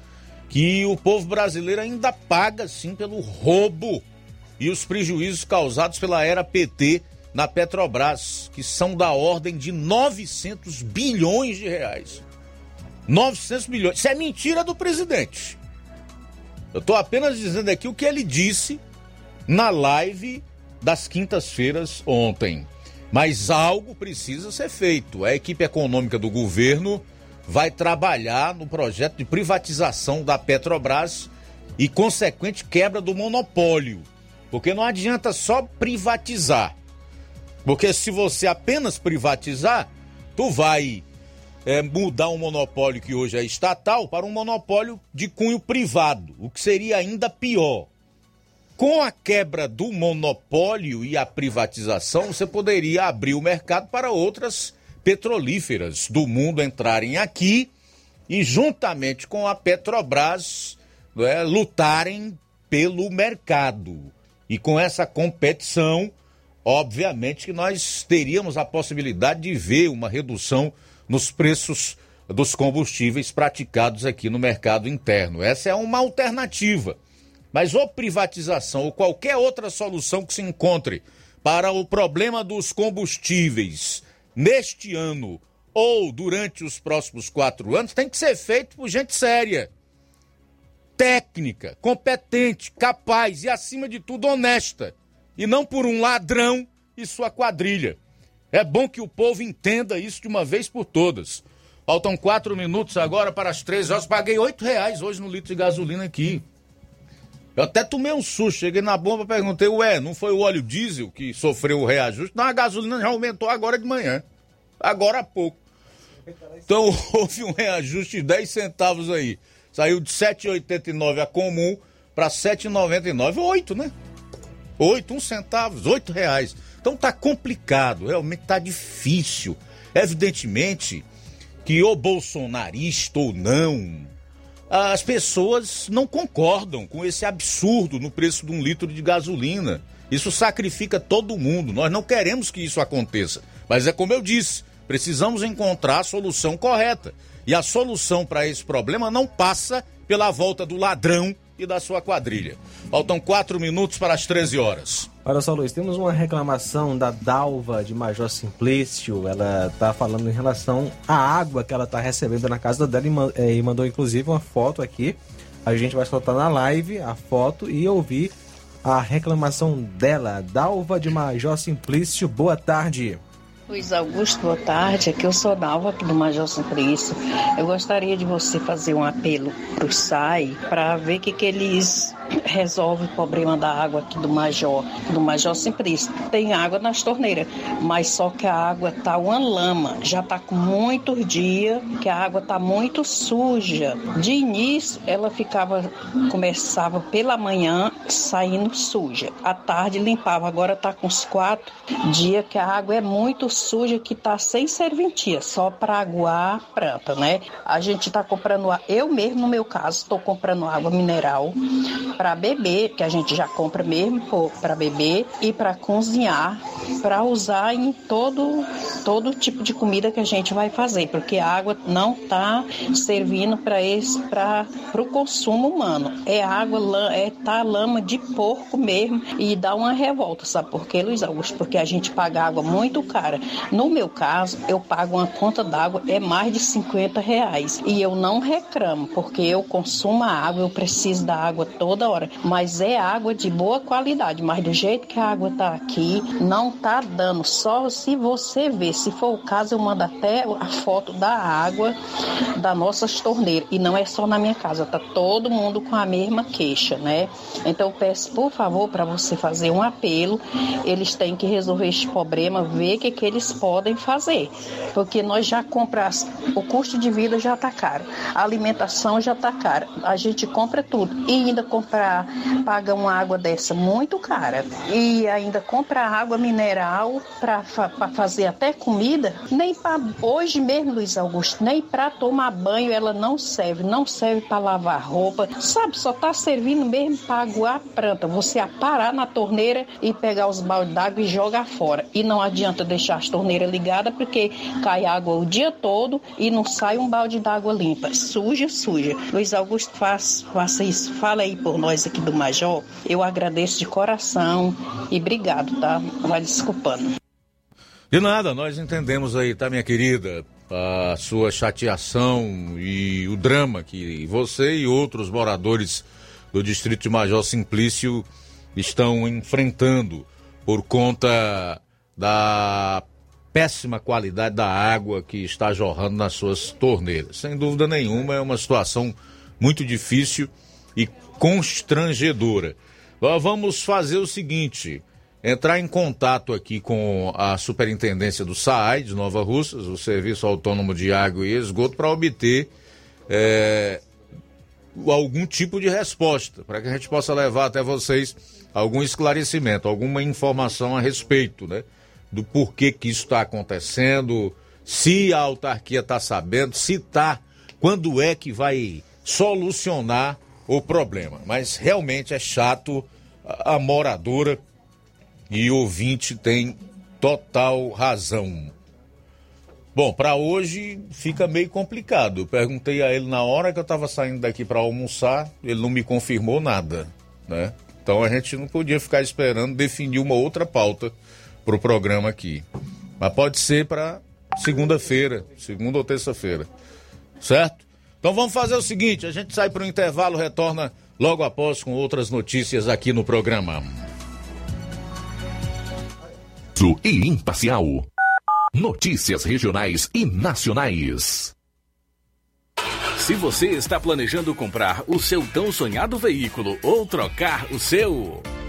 Speaker 2: que o povo brasileiro ainda paga sim pelo roubo e os prejuízos causados pela era PT na Petrobras, que são da ordem de 900 bilhões de reais. 900 bilhões. Isso é mentira do presidente. Eu estou apenas dizendo aqui o que ele disse na live das quintas-feiras ontem. Mas algo precisa ser feito. A equipe econômica do governo vai trabalhar no projeto de privatização da Petrobras e consequente quebra do monopólio. Porque não adianta só privatizar. Porque se você apenas privatizar, tu vai é, mudar um monopólio que hoje é estatal para um monopólio de cunho privado, o que seria ainda pior. com a quebra do monopólio e a privatização, você poderia abrir o mercado para outras petrolíferas do mundo entrarem aqui e, juntamente com a Petrobras, é, lutarem pelo mercado. E com essa competição, obviamente que nós teríamos a possibilidade de ver uma redução nos preços dos combustíveis praticados aqui no mercado interno. Essa é uma alternativa. Mas ou privatização ou qualquer outra solução que se encontre para o problema dos combustíveis neste ano ou durante os próximos quatro anos tem que ser feito por gente séria, técnica, competente, capaz e, acima de tudo, honesta. E não por um ladrão e sua quadrilha. É bom que o povo entenda isso de uma vez por todas. Faltam quatro minutos agora para as três horas. Paguei oito reais hoje no litro de gasolina aqui. Eu até tomei um susto, cheguei na bomba, perguntei, ué, não foi o óleo diesel que sofreu o reajuste? Não, a gasolina já aumentou agora de manhã. Agora há pouco. Então houve um reajuste de 10 centavos aí. Saiu de 7,89 a comum para 7,99. 8, né? 8, 1 centavos, 8 reais. Então tá complicado, realmente tá difícil. Evidentemente que o bolsonarista ou não, as pessoas não concordam com esse absurdo no preço de um litro de gasolina. Isso sacrifica todo mundo. Nós não queremos que isso aconteça. Mas é como eu disse, precisamos encontrar a solução correta. E a solução para esse problema não passa pela volta do ladrão e da sua quadrilha. Faltam quatro minutos para as 13 horas.
Speaker 3: Olha só, Luiz, temos uma reclamação da Dalva de Major Simplício. Ela está falando em relação à água que ela está recebendo na casa dela e eh, mandou inclusive uma foto aqui. A gente vai soltar na live a foto e ouvir a reclamação dela. Dalva de Major Simplício, boa tarde.
Speaker 19: Luiz Augusto, boa tarde. Aqui eu sou Dalva, aqui do Major Simplício. Eu gostaria de você fazer um apelo para o SAI para ver o que, que eles resolve o problema da água aqui do Major, do Major Simplício. Tem água nas torneiras, mas só que a água tá uma lama. Já tá com muitos dias que a água tá muito suja. De início, ela ficava, começava pela manhã saindo suja. À tarde limpava. Agora tá com uns quatro dias que a água é muito suja, que tá sem serventia, só para aguar a planta, né? A gente tá comprando, eu mesmo no meu caso, estou comprando água mineral para beber, que a gente já compra mesmo para beber e para cozinhar, para usar em todo todo tipo de comida que a gente vai fazer, porque a água não está servindo para o consumo humano. É água é tá lama de porco mesmo e dá uma revolta, sabe por quê, Luiz Augusto? Porque a gente paga água muito cara. No meu caso, eu pago uma conta d'água é mais de 50 reais e eu não reclamo porque eu consumo a água, eu preciso da água toda mas é água de boa qualidade. Mas do jeito que a água tá aqui, não tá dando. Só se você ver, se for o caso, eu mando até a foto da água da nossas torneiras. E não é só na minha casa, tá todo mundo com a mesma queixa, né? Então eu peço, por favor, para você fazer um apelo. Eles têm que resolver esse problema, ver o que, que eles podem fazer. Porque nós já compramos, o custo de vida já tá caro, a alimentação já tá cara. A gente compra tudo e ainda comprar comprar, paga uma água dessa muito cara e ainda compra água mineral para fazer até comida, nem para hoje mesmo, Luiz Augusto, nem para tomar banho ela não serve, não serve para lavar roupa, sabe? Só tá servindo mesmo para aguar a planta. Você parar na torneira e pegar os baldes d'água e jogar fora. E não adianta deixar as torneiras ligadas porque cai água o dia todo e não sai um balde d'água limpa. Suja, suja. Luiz Augusto, faz, faça isso. Fala aí por nós aqui do Major, eu agradeço de coração e obrigado, tá? Vai desculpando.
Speaker 2: De nada, nós entendemos aí, tá, minha querida? A sua chateação e o drama que você e outros moradores do distrito de Major Simplício estão enfrentando por conta da péssima qualidade da água que está jorrando nas suas torneiras. Sem dúvida nenhuma, é uma situação muito difícil e constrangedora. Vamos fazer o seguinte: entrar em contato aqui com a Superintendência do SAAI de Nova Russas, o Serviço Autônomo de Água e Esgoto, para obter é, algum tipo de resposta, para que a gente possa levar até vocês algum esclarecimento, alguma informação a respeito, né? Do porquê que isso está acontecendo, se a autarquia está sabendo, se está, quando é que vai solucionar o problema. Mas realmente é chato a, moradora e o ouvinte tem total razão. Bom, para hoje fica meio complicado. Perguntei a ele na hora que eu estava saindo daqui para almoçar, ele não me confirmou nada, né? Então a gente não podia ficar esperando definir uma outra pauta para o programa aqui. Mas pode ser para segunda-feira, segunda ou terça-feira, certo? Então vamos fazer o seguinte: a gente sai para o intervalo, retorna logo após com outras notícias aqui no programa.
Speaker 1: E imparcial. Notícias regionais e nacionais.
Speaker 4: Se você está planejando comprar o seu tão sonhado veículo ou trocar o seu.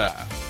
Speaker 4: Yeah.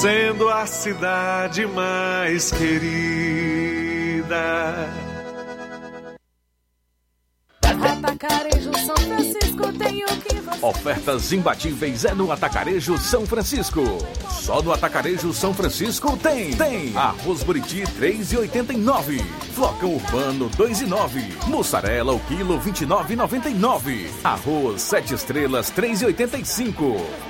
Speaker 20: sendo a cidade mais querida.
Speaker 21: Atacarejo São Francisco tem o que você
Speaker 1: Ofertas imbatíveis é no Atacarejo São Francisco. Só no Atacarejo São Francisco tem. Tem arroz buriti 3,89. Flocão urbano 2,9. Mussarela o quilo 29,99. Arroz 7 estrelas 3,85.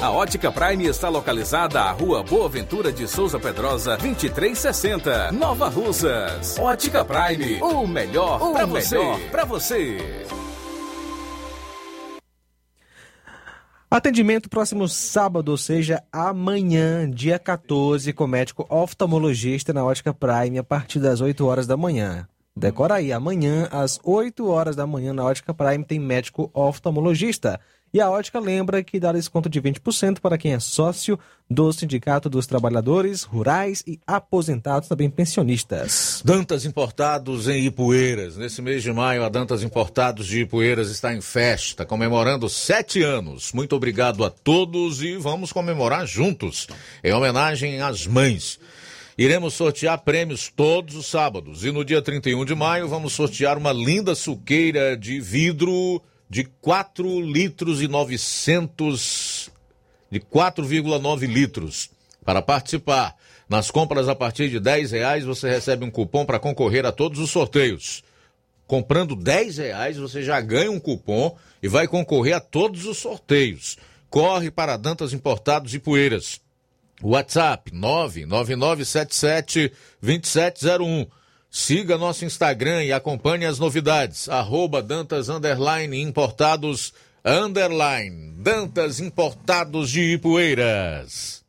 Speaker 4: A Ótica Prime está localizada à Rua Boa Ventura de Souza Pedrosa, 2360, Nova Russas. Ótica Prime, o melhor para você. Para você.
Speaker 3: Atendimento próximo sábado, ou seja, amanhã, dia 14, com médico oftalmologista na Ótica Prime, a partir das 8 horas da manhã. Decora aí, amanhã, às 8 horas da manhã, na Ótica Prime, tem médico oftalmologista. E a Ótica lembra que dá desconto de 20% para quem é sócio do Sindicato dos Trabalhadores Rurais e Aposentados, também pensionistas.
Speaker 2: Dantas Importados em Ipueiras. Nesse mês de maio, a Dantas Importados de Ipueiras está em festa, comemorando sete anos. Muito obrigado a todos e vamos comemorar juntos, em homenagem às mães. Iremos sortear prêmios todos os sábados. E no dia 31 de maio, vamos sortear uma linda suqueira de vidro de 4 litros e 900 de 4,9 litros. Para participar, nas compras a partir de 10 reais você recebe um cupom para concorrer a todos os sorteios. Comprando 10 reais você já ganha um cupom e vai concorrer a todos os sorteios. Corre para Dantas Importados e Poeiras. WhatsApp 99977 2701 Siga nosso Instagram e acompanhe as novidades. Arroba Dantas Underline Importados Underline. Dantas Importados de Ipueiras.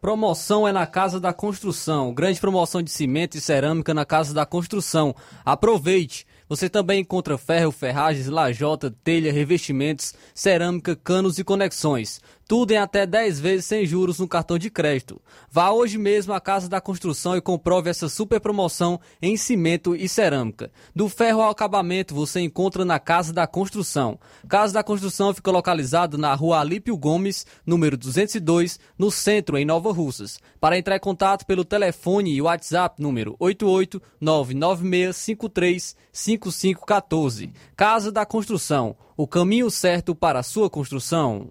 Speaker 22: Promoção é na Casa da Construção. Grande promoção de cimento e cerâmica na Casa da Construção. Aproveite! Você também encontra ferro, ferragens, lajota, telha, revestimentos, cerâmica, canos e conexões. Tudo em até 10 vezes sem juros no cartão de crédito. Vá hoje mesmo à Casa da Construção e comprove essa super promoção em cimento e cerâmica. Do ferro ao acabamento você encontra na Casa da Construção. Casa da Construção fica localizado na rua Alípio Gomes, número 202, no centro, em Nova Russas. Para entrar em contato pelo telefone e WhatsApp número 88996535514. Casa da Construção, o caminho certo para a sua construção.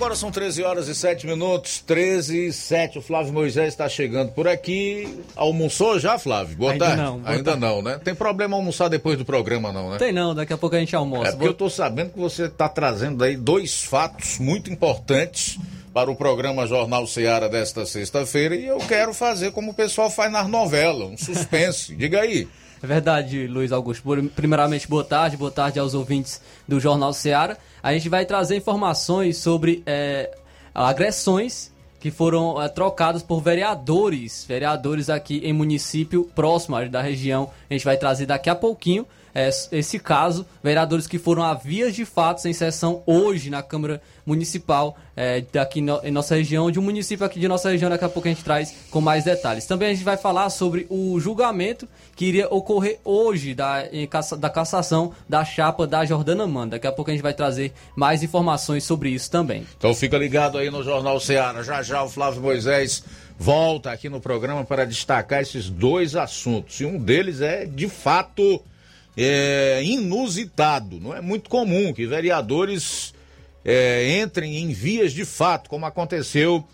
Speaker 2: Agora são 13 horas e 7 minutos, 13 e 7. O Flávio Moisés está chegando por aqui. Almoçou já, Flávio? Boa
Speaker 22: Ainda
Speaker 2: tarde.
Speaker 22: não, boa
Speaker 2: Ainda
Speaker 22: tarde.
Speaker 2: não, né? Tem problema almoçar depois do programa, não, né?
Speaker 22: Tem não, daqui a pouco a gente almoça.
Speaker 2: É porque eu tô sabendo que você está trazendo aí dois fatos muito importantes para o programa Jornal Seara desta sexta-feira e eu quero fazer como o pessoal faz nas novelas, um suspense. Diga aí.
Speaker 22: É verdade, Luiz Augusto. Primeiramente, boa tarde, boa tarde aos ouvintes do Jornal Seara. A gente vai trazer informações sobre é, agressões que foram é, trocadas por vereadores, vereadores aqui em município próximo da região. A gente vai trazer daqui a pouquinho esse caso, vereadores que foram a vias de fato em sessão hoje na Câmara Municipal é, daqui no- em nossa região, de um município aqui de nossa região, daqui a pouco a gente traz com mais detalhes. Também a gente vai falar sobre o julgamento que iria ocorrer hoje da, em da cassação da chapa da Jordana Manda. Daqui a pouco a gente vai trazer mais informações sobre isso também.
Speaker 2: Então fica ligado aí no Jornal Ceará. Já já o Flávio Moisés volta aqui no programa para destacar esses dois assuntos. E um deles é, de fato, é, inusitado. Não é muito comum que vereadores é, entrem em vias de fato, como aconteceu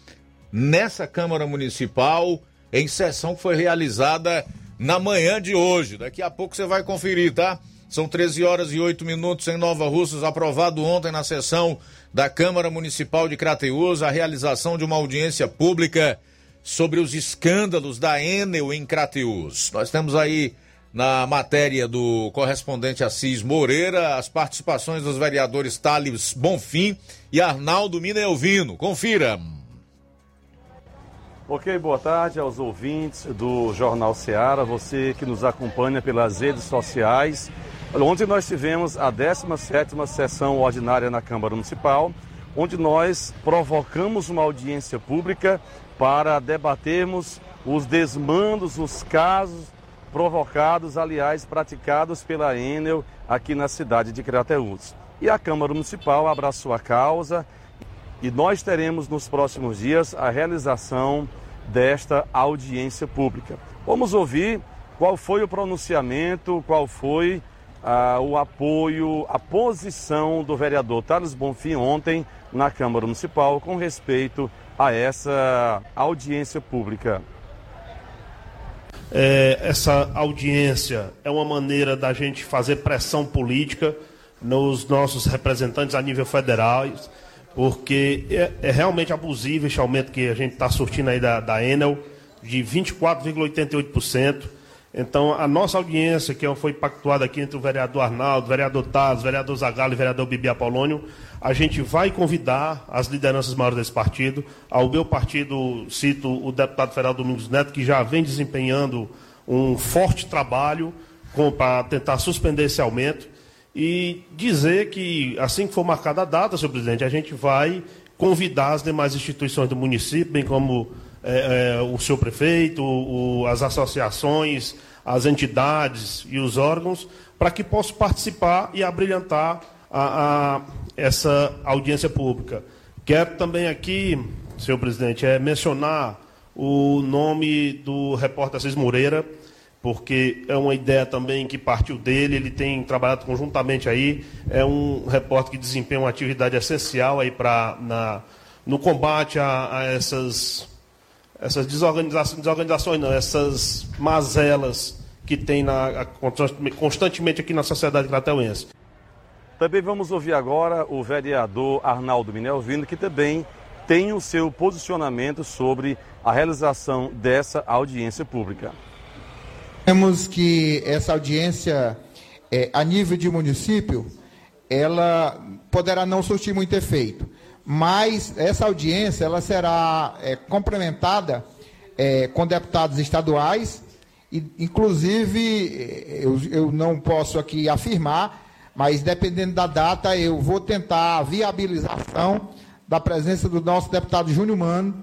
Speaker 2: nessa Câmara Municipal, em sessão que foi realizada na manhã de hoje. Daqui a pouco você vai conferir, tá? São 13 horas e 8 minutos em Nova Russas, aprovado ontem na sessão da Câmara Municipal de Crateús a realização de uma audiência pública sobre os escândalos da Enel em Crateús. Nós temos aí na matéria do correspondente Assis Moreira as participações dos vereadores Thales Bonfim e Arnaldo Minelvino. Confira.
Speaker 23: Ok, boa tarde aos ouvintes do Jornal Seara, você que nos acompanha pelas redes sociais. Ontem nós tivemos a 17ª sessão ordinária na Câmara Municipal, onde nós provocamos uma audiência pública para debatermos os desmandos, os casos provocados, aliás, praticados pela Enel aqui na cidade de Crateús. E a Câmara Municipal abraçou a causa e nós teremos nos próximos dias a realização desta audiência pública. Vamos ouvir qual foi o pronunciamento, qual foi ah, o apoio, a posição do vereador Thales Bonfim ontem na Câmara Municipal com respeito a essa audiência pública.
Speaker 24: É, essa audiência é uma maneira da gente fazer pressão política nos nossos representantes a nível federal porque é, é realmente abusivo esse aumento que a gente está surtindo aí da, da Enel, de 24,88%. Então, a nossa audiência, que foi pactuada aqui entre o vereador Arnaldo, o vereador Taz, o vereador Zagallo e o vereador Bibi Apolônio, a gente vai convidar as lideranças maiores desse partido. Ao meu partido, cito o deputado federal Domingos Neto, que já vem desempenhando um forte trabalho para tentar suspender esse aumento e dizer que, assim que for marcada a data, senhor presidente, a gente vai convidar as demais instituições do município, bem como é, é, o seu prefeito, o, as associações, as entidades e os órgãos, para que possam participar e abrilhantar a, a, essa audiência pública. Quero também aqui, senhor presidente, é mencionar o nome do repórter Assis Moreira, porque é uma ideia também que partiu dele, ele tem trabalhado conjuntamente aí, é um repórter que desempenha uma atividade essencial aí para no combate a, a, essas essas desorganizações, desorganizações não, essas mazelas que tem na, constantemente aqui na sociedade crateuense.
Speaker 23: Também vamos ouvir agora o vereador Arnaldo Minelvino, que também tem o seu posicionamento sobre a realização dessa audiência pública.
Speaker 25: Temos que essa audiência, é, a nível de município, ela poderá não surtir muito efeito, mas essa audiência ela será é, complementada é, com deputados estaduais, e, inclusive, é, eu, eu não posso aqui afirmar, mas dependendo da data, eu vou tentar a viabilização da presença do nosso deputado Júnior Mano,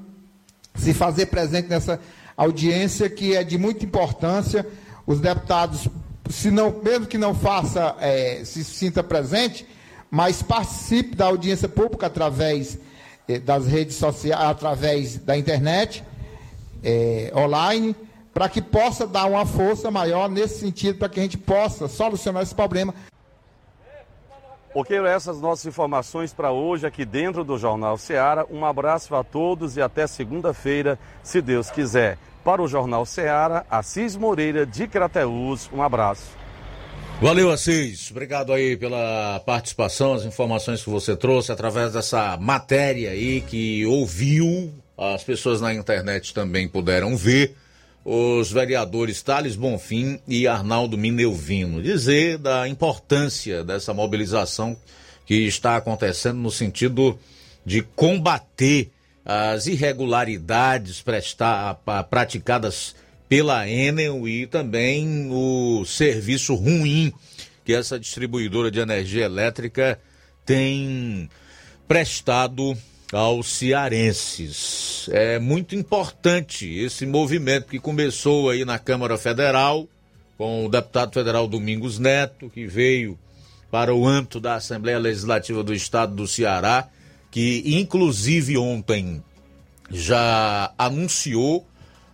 Speaker 25: se fazer presente nessa audiência que é de muita importância. Os deputados, se não, mesmo que não faça, é, se sinta presente, mas participe da audiência pública através é, das redes sociais, através da internet, é, online, para que possa dar uma força maior nesse sentido, para que a gente possa solucionar esse problema.
Speaker 23: Ok, essas nossas informações para hoje aqui dentro do Jornal Seara. Um abraço a todos e até segunda-feira, se Deus quiser. Para o Jornal Seara, Assis Moreira de Crateús. Um abraço.
Speaker 2: Valeu, Assis. Obrigado aí pela participação, as informações que você trouxe através dessa matéria aí que ouviu, as pessoas na internet também puderam ver. Os vereadores Thales Bonfim e Arnaldo Minelvino, dizer da importância dessa mobilização que está acontecendo no sentido de combater as irregularidades praticadas pela Enel e também o serviço ruim que essa distribuidora de energia elétrica tem prestado aos cearenses. É muito importante esse movimento que começou aí na Câmara Federal, com o deputado federal Domingos Neto, que veio para o âmbito da Assembleia Legislativa do Estado do Ceará, que inclusive ontem já anunciou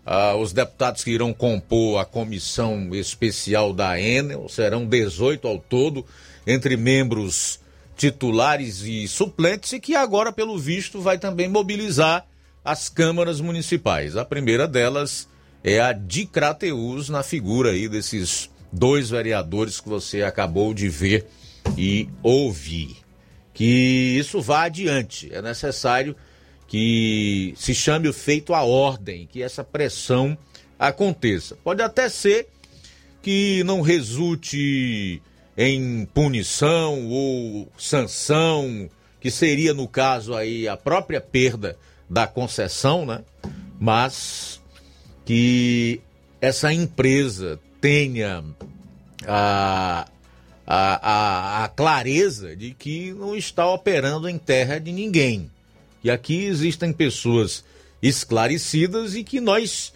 Speaker 2: uh, os deputados que irão compor a comissão especial da Enel, serão 18 ao todo, entre membros titulares e suplentes, e que agora, pelo visto, vai também mobilizar as câmaras municipais. A primeira delas é a de Crateus, na figura aí desses dois vereadores que você acabou de ver e ouvir. Que isso vá adiante. É necessário que se chame o feito à ordem, que essa pressão aconteça. Pode até ser que não resulte em punição ou sanção, que seria no caso aí a própria perda da concessão, né? Mas que essa empresa tenha a, a, a, a clareza de que não está operando em terra de ninguém. E aqui existem pessoas esclarecidas e que nós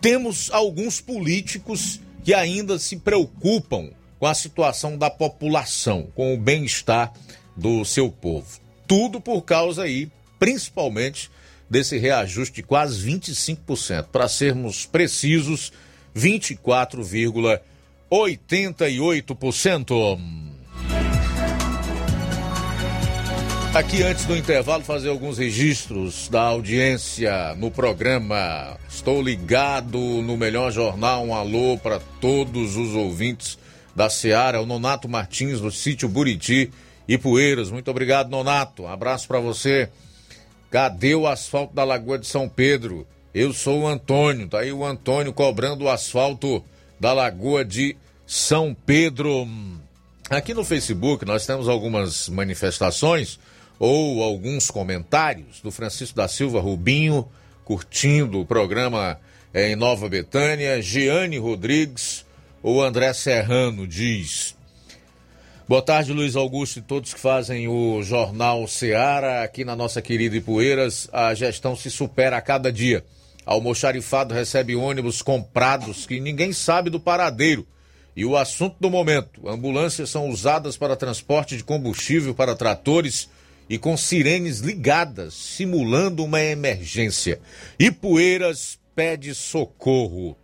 Speaker 2: temos alguns políticos que ainda se preocupam com a situação da população, com o bem-estar do seu povo. Tudo por causa aí, principalmente, desse reajuste de quase 25%. Para sermos precisos, 24,88%. Aqui antes do intervalo fazer alguns registros da audiência no programa. Estou ligado no melhor jornal. Um alô para todos os ouvintes da Seara, o Nonato Martins, do sítio Buriti, Ipueiras. Muito obrigado, Nonato. Um abraço para você. Cadê o asfalto da Lagoa de São Pedro? Eu sou o Antônio. Tá aí o Antônio cobrando o asfalto da Lagoa de São Pedro. Aqui no Facebook nós temos algumas manifestações ou alguns comentários do Francisco da Silva Rubinho, curtindo o programa em Nova Betânia. Giane Rodrigues, o André Serrano diz. Boa tarde, Luiz Augusto e todos que fazem o Jornal Seara. Aqui na nossa querida Ipueiras, a gestão se supera a cada dia. Almoxarifado recebe ônibus comprados que ninguém sabe do paradeiro. E o assunto do momento: ambulâncias são usadas para transporte de combustível para tratores e com sirenes ligadas, simulando uma emergência. Ipueiras pede socorro.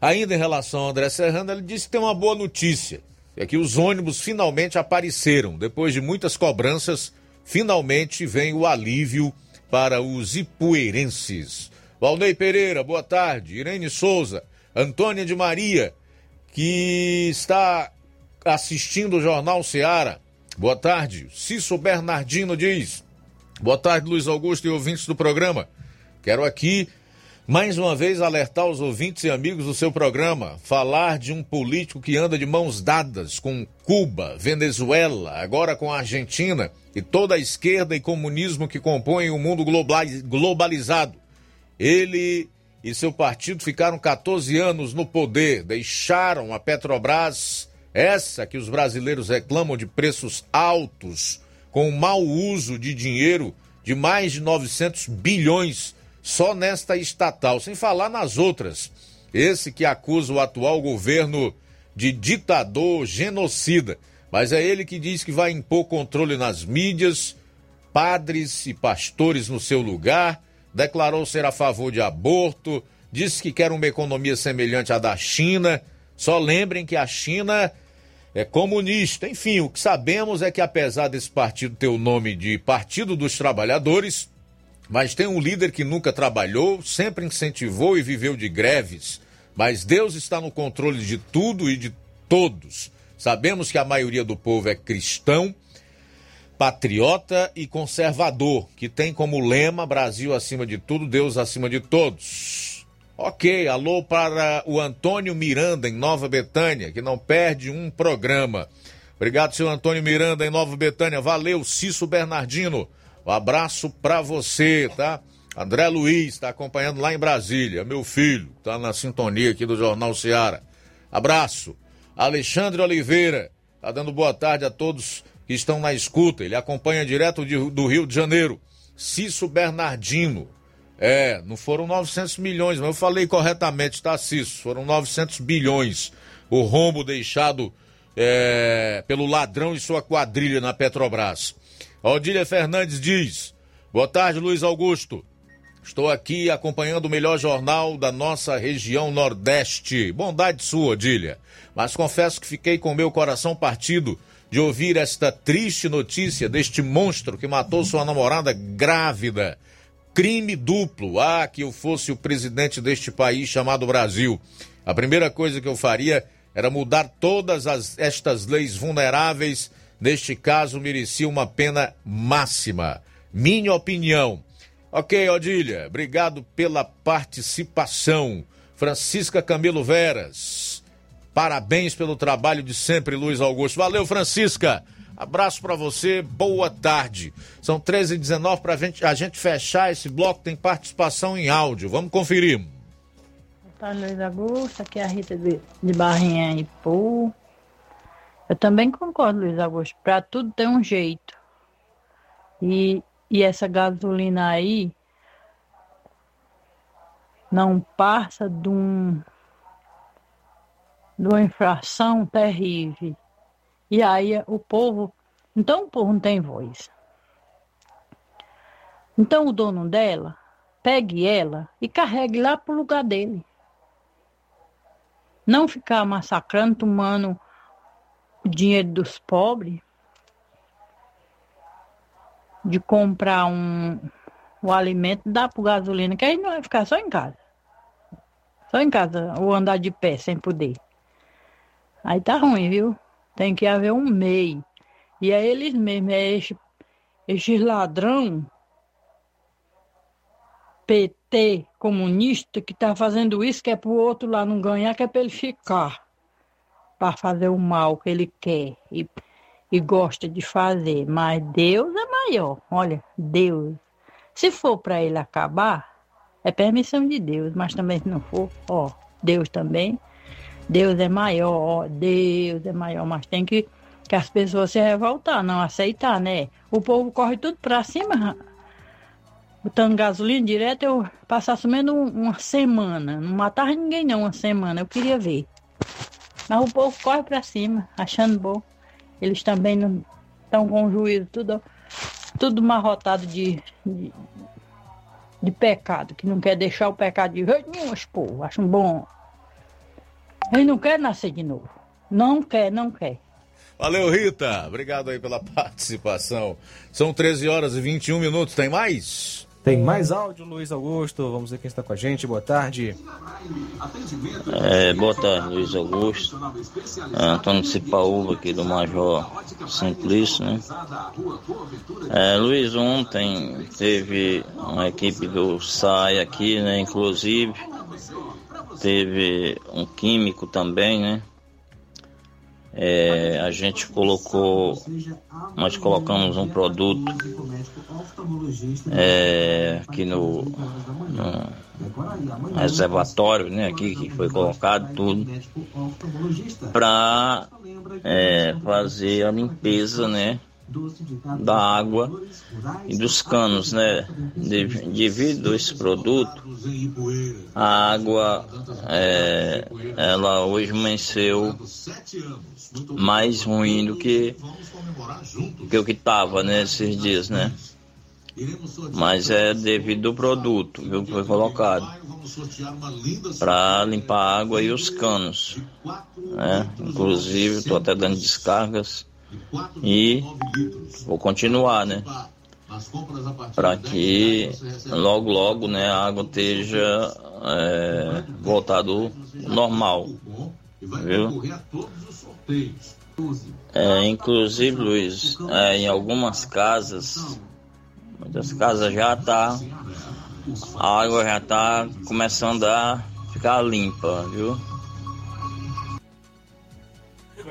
Speaker 2: Ainda em relação ao André Serrano, ele disse que tem uma boa notícia. É que os ônibus finalmente apareceram. Depois de muitas cobranças, finalmente vem o alívio para os ipueirenses. Valnei Pereira, boa tarde. Irene Souza, Antônia de Maria, que está assistindo o Jornal Seara. Boa tarde. Cício Bernardino diz: Boa tarde, Luiz Augusto e ouvintes do programa. Quero aqui mais uma vez alertar os ouvintes e amigos do seu programa, falar de um político que anda de mãos dadas com Cuba, Venezuela, agora com a Argentina e toda a esquerda e comunismo que compõem o mundo globalizado. Ele e seu partido ficaram 14 anos no poder, deixaram a Petrobras, essa que os brasileiros reclamam de preços altos, com o mau uso de dinheiro de mais de 900 bilhões só nesta estatal, sem falar nas outras. Esse que acusa o atual governo de ditador genocida. Mas é ele que diz que vai impor controle nas mídias, padres e pastores no seu lugar, declarou ser a favor de aborto, disse que quer uma economia semelhante à da China. Só lembrem que a China é comunista. Enfim, o que sabemos é que apesar desse partido ter o nome de Partido dos Trabalhadores, mas tem um líder que nunca trabalhou, sempre incentivou e viveu de greves. Mas Deus está no controle de tudo e de todos. Sabemos que a maioria do povo é cristão, patriota e conservador, que tem como lema Brasil acima de tudo, Deus acima de todos. Ok, alô para o Antônio Miranda, em Nova Betânia, que não perde um programa. Obrigado, senhor Antônio Miranda, em Nova Betânia. Valeu, Cício Bernardino. Um abraço para você, tá? André Luiz está acompanhando lá em Brasília, meu filho, está na sintonia aqui do Jornal Seara. Abraço. Alexandre Oliveira está dando boa tarde a todos que estão na escuta. Ele acompanha direto de, do Rio de Janeiro. Cício Bernardino. É, não foram 900 milhões, mas eu falei corretamente, Cício? Foram 900 bilhões. O rombo deixado é, pelo ladrão e sua quadrilha na Petrobras. Odília Fernandes diz: Boa tarde, Luiz Augusto. Estou aqui acompanhando o melhor jornal da nossa região Nordeste. Bondade sua, Odília. Mas confesso que fiquei com meu coração partido de ouvir esta triste notícia deste monstro que matou sua namorada grávida. Crime duplo. Ah, que eu fosse o presidente deste país chamado Brasil. A primeira coisa que eu faria era mudar todas as, estas leis vulneráveis neste caso, merecia uma pena máxima. Minha opinião. Ok, Odília, obrigado pela participação. Francisca Camilo Veras, parabéns pelo trabalho de sempre, Luiz Augusto. Valeu, Francisca. Abraço para você, boa tarde. São 13h19 para a gente fechar esse bloco, tem participação em áudio. Vamos conferir. Boa
Speaker 26: tarde, Luiz Augusto. Aqui é a Rita de, de Barrinha e Pô. Eu também concordo, Luiz Augusto. Para tudo tem um jeito. E, e essa gasolina aí não passa de, um, de uma infração terrível. E aí o povo. Então o povo não tem voz. Então o dono dela pegue ela e carregue lá pro lugar dele. Não ficar massacrando, tomando o dinheiro dos pobres de comprar um, o alimento, dá para gasolina, que aí não vai ficar só em casa. Só em casa, ou andar de pé sem poder. Aí tá ruim, viu? Tem que haver um meio E é eles mesmos, é esses esse ladrão PT comunista que tá fazendo isso, que é pro outro lá não ganhar, que é pra ele ficar. Para fazer o mal que ele quer e, e gosta de fazer. Mas Deus é maior. Olha, Deus. Se for para ele acabar, é permissão de Deus. Mas também se não for, ó, Deus também. Deus é maior, Deus é maior. Mas tem que, que as pessoas se revoltar, não aceitar, né? O povo corre tudo para cima botando gasolina direto, eu passasse menos uma semana. Não matava ninguém não, uma semana. Eu queria ver. Mas o povo corre pra cima, achando bom. Eles também não estão com juízo, tudo, tudo marrotado de, de, de, pecado, que não quer deixar o pecado de jeito nenhum, esse povo. Acham bom. Eles não querem nascer de novo. Não quer, não quer.
Speaker 2: Valeu, Rita. Obrigado aí pela participação. São 13 horas e 21 minutos. Tem mais?
Speaker 3: Tem mais áudio, Luiz Augusto. Vamos ver quem está com a gente. Boa tarde.
Speaker 27: É, boa tarde, Luiz Augusto. É, Antônio Cipaúva aqui do Major Simplício, né? É, Luiz, ontem teve uma equipe do SAI aqui, né? Inclusive, teve um químico também, né? É, a gente colocou, nós colocamos um produto é, aqui no, no, reservatório, né, aqui que foi colocado tudo, para é, fazer a limpeza, né, da água e dos canos, né? Devido a esse produto, a água, é, ela hoje amanheceu mais ruim do que, que o que estava nesses né, dias, né? Mas é devido ao produto viu, que foi colocado para limpar a água e os canos. Né? Inclusive, estou até dando descargas e vou continuar, né? Para que logo, logo né, a água esteja é, voltado normal. Viu? É, inclusive, Luiz, é, em algumas casas, muitas casas já tá, a água já tá começando a ficar limpa, viu?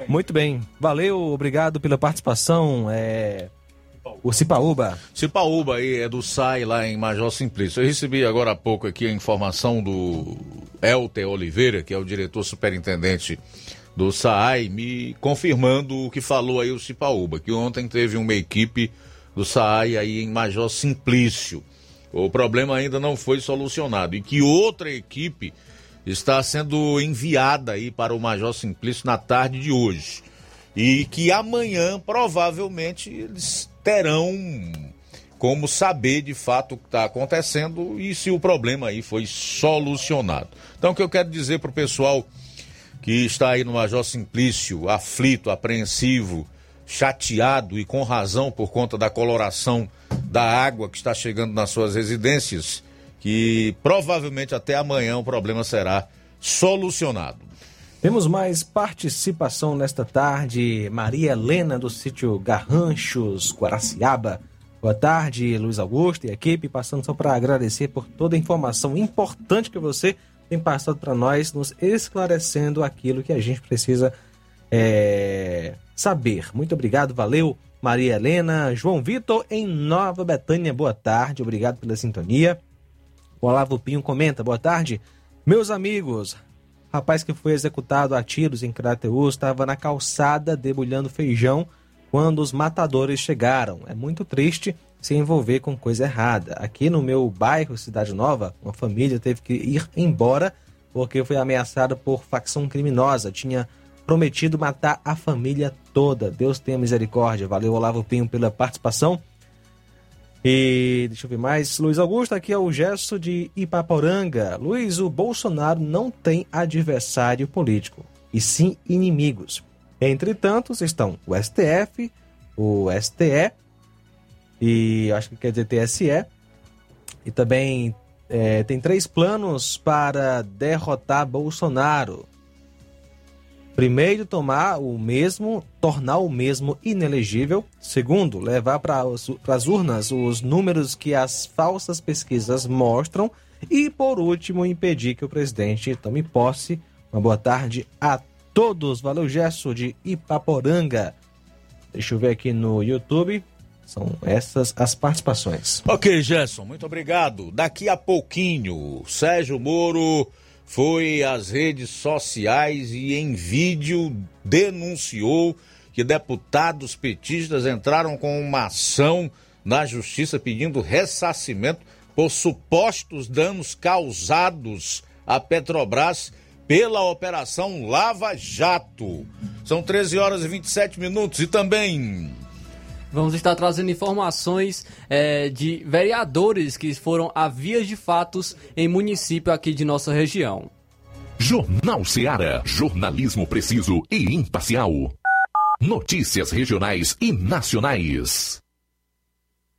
Speaker 3: Muito bem, valeu, obrigado pela participação. É... O Cipaúba.
Speaker 2: Cipaúba aí é do SAI lá em Major Simplício. Eu recebi agora há pouco aqui a informação do Elter Oliveira, que é o diretor superintendente do SAI, me confirmando o que falou aí o Cipaúba, que ontem teve uma equipe do SAI aí em Major Simplício. O problema ainda não foi solucionado e que outra equipe está sendo enviada aí para o Major Simplício na tarde de hoje. E que amanhã provavelmente eles terão como saber de fato o que está acontecendo e se o problema aí foi solucionado. Então o que eu quero dizer para o pessoal que está aí no Major Simplício, aflito, apreensivo, chateado e com razão por conta da coloração da água que está chegando nas suas residências, que provavelmente até amanhã o problema será solucionado.
Speaker 3: Temos mais participação nesta tarde. Maria Helena, do sítio Garranchos, Guaraciaba. Boa tarde, Luiz Augusto e equipe. Passando só para agradecer por toda a informação importante que você tem passado para nós, nos esclarecendo aquilo que a gente precisa é, saber. Muito obrigado, valeu, Maria Helena. João Vitor, em Nova Betânia, boa tarde, obrigado pela sintonia. O Olavo Pinho comenta, boa tarde. Meus amigos, rapaz que foi executado a tiros em Crateus estava na calçada debulhando feijão quando os matadores chegaram. É muito triste se envolver com coisa errada. Aqui no meu bairro, Cidade Nova, uma família teve que ir embora porque foi ameaçada por facção criminosa. Tinha prometido matar a família toda. Deus tenha misericórdia. Valeu, Olavo Pinho, pela participação. E deixa eu ver mais. Luiz Augusto, aqui é o gesto de Ipaporanga. Luiz, o Bolsonaro não tem adversário político, e sim inimigos. Entretanto, estão o STF, o STE e acho que quer dizer TSE. E também é, tem três planos para derrotar Bolsonaro. Primeiro, tomar o mesmo, tornar o mesmo inelegível. Segundo, levar para as urnas os números que as falsas pesquisas mostram. E, por último, impedir que o presidente tome posse. Uma boa tarde a todos. Valeu, Gesso de Ipaporanga. Deixa eu ver aqui no YouTube. São essas as participações.
Speaker 2: Ok, Gerson, muito obrigado. Daqui a pouquinho, Sérgio Moro foi às redes sociais e em vídeo denunciou que deputados petistas entraram com uma ação na justiça pedindo ressarcimento por supostos danos causados à Petrobras pela Operação Lava Jato. São 13 horas e 27 minutos e também.
Speaker 22: Vamos estar trazendo informações é, de vereadores que foram a vias de fatos em município aqui de nossa região.
Speaker 1: Jornal Seara. Jornalismo preciso e imparcial. Notícias regionais e nacionais.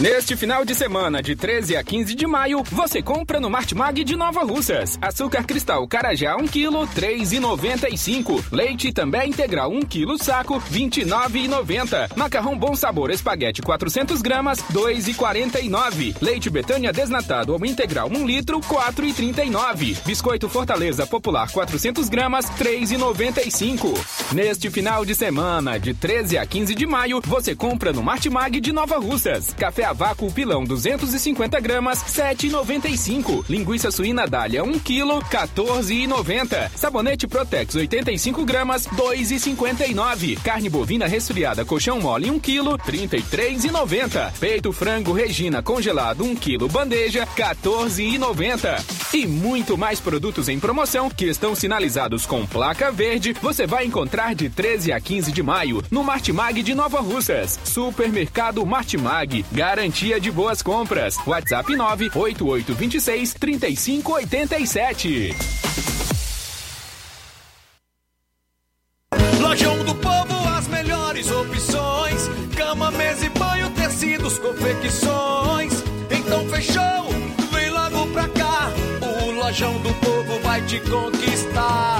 Speaker 5: Neste final de semana, de 13 a 15 de maio, você compra no Martimag de Nova Russas. Açúcar cristal Carajá 1 kg, 3,95. Leite também integral 1 kg saco, 29,90. Macarrão Bom Sabor Espaguete 400 gramas, 2,49. Leite Betânia desnatado ou integral 1 litro, 4,39. Biscoito Fortaleza Popular 400 gramas, 3,95. Neste final de semana, de 13 a 15 de maio, você compra no Martimag de Nova Russas. Café a vácuo pilão 250 gramas, 7,95. Linguiça suína dália 1 kg, 14,90. Sabonete Protex 85 gramas, 2,59. Carne bovina resfriada colchão mole 1 kg, 33,90. Peito frango Regina congelado 1 kg bandeja, 14,90. E muito mais produtos em promoção que estão sinalizados com placa verde, você vai encontrar de 13 a 15 de maio no Martimag de Nova Russas. Supermercado Martimag, garantia de boas compras. WhatsApp 98826 3587.
Speaker 20: Lojão do Povo, as melhores opções: cama, mesa e banho, tecidos, confecções. Então fechou, vem logo pra cá. O Lojão do Povo vai te conquistar.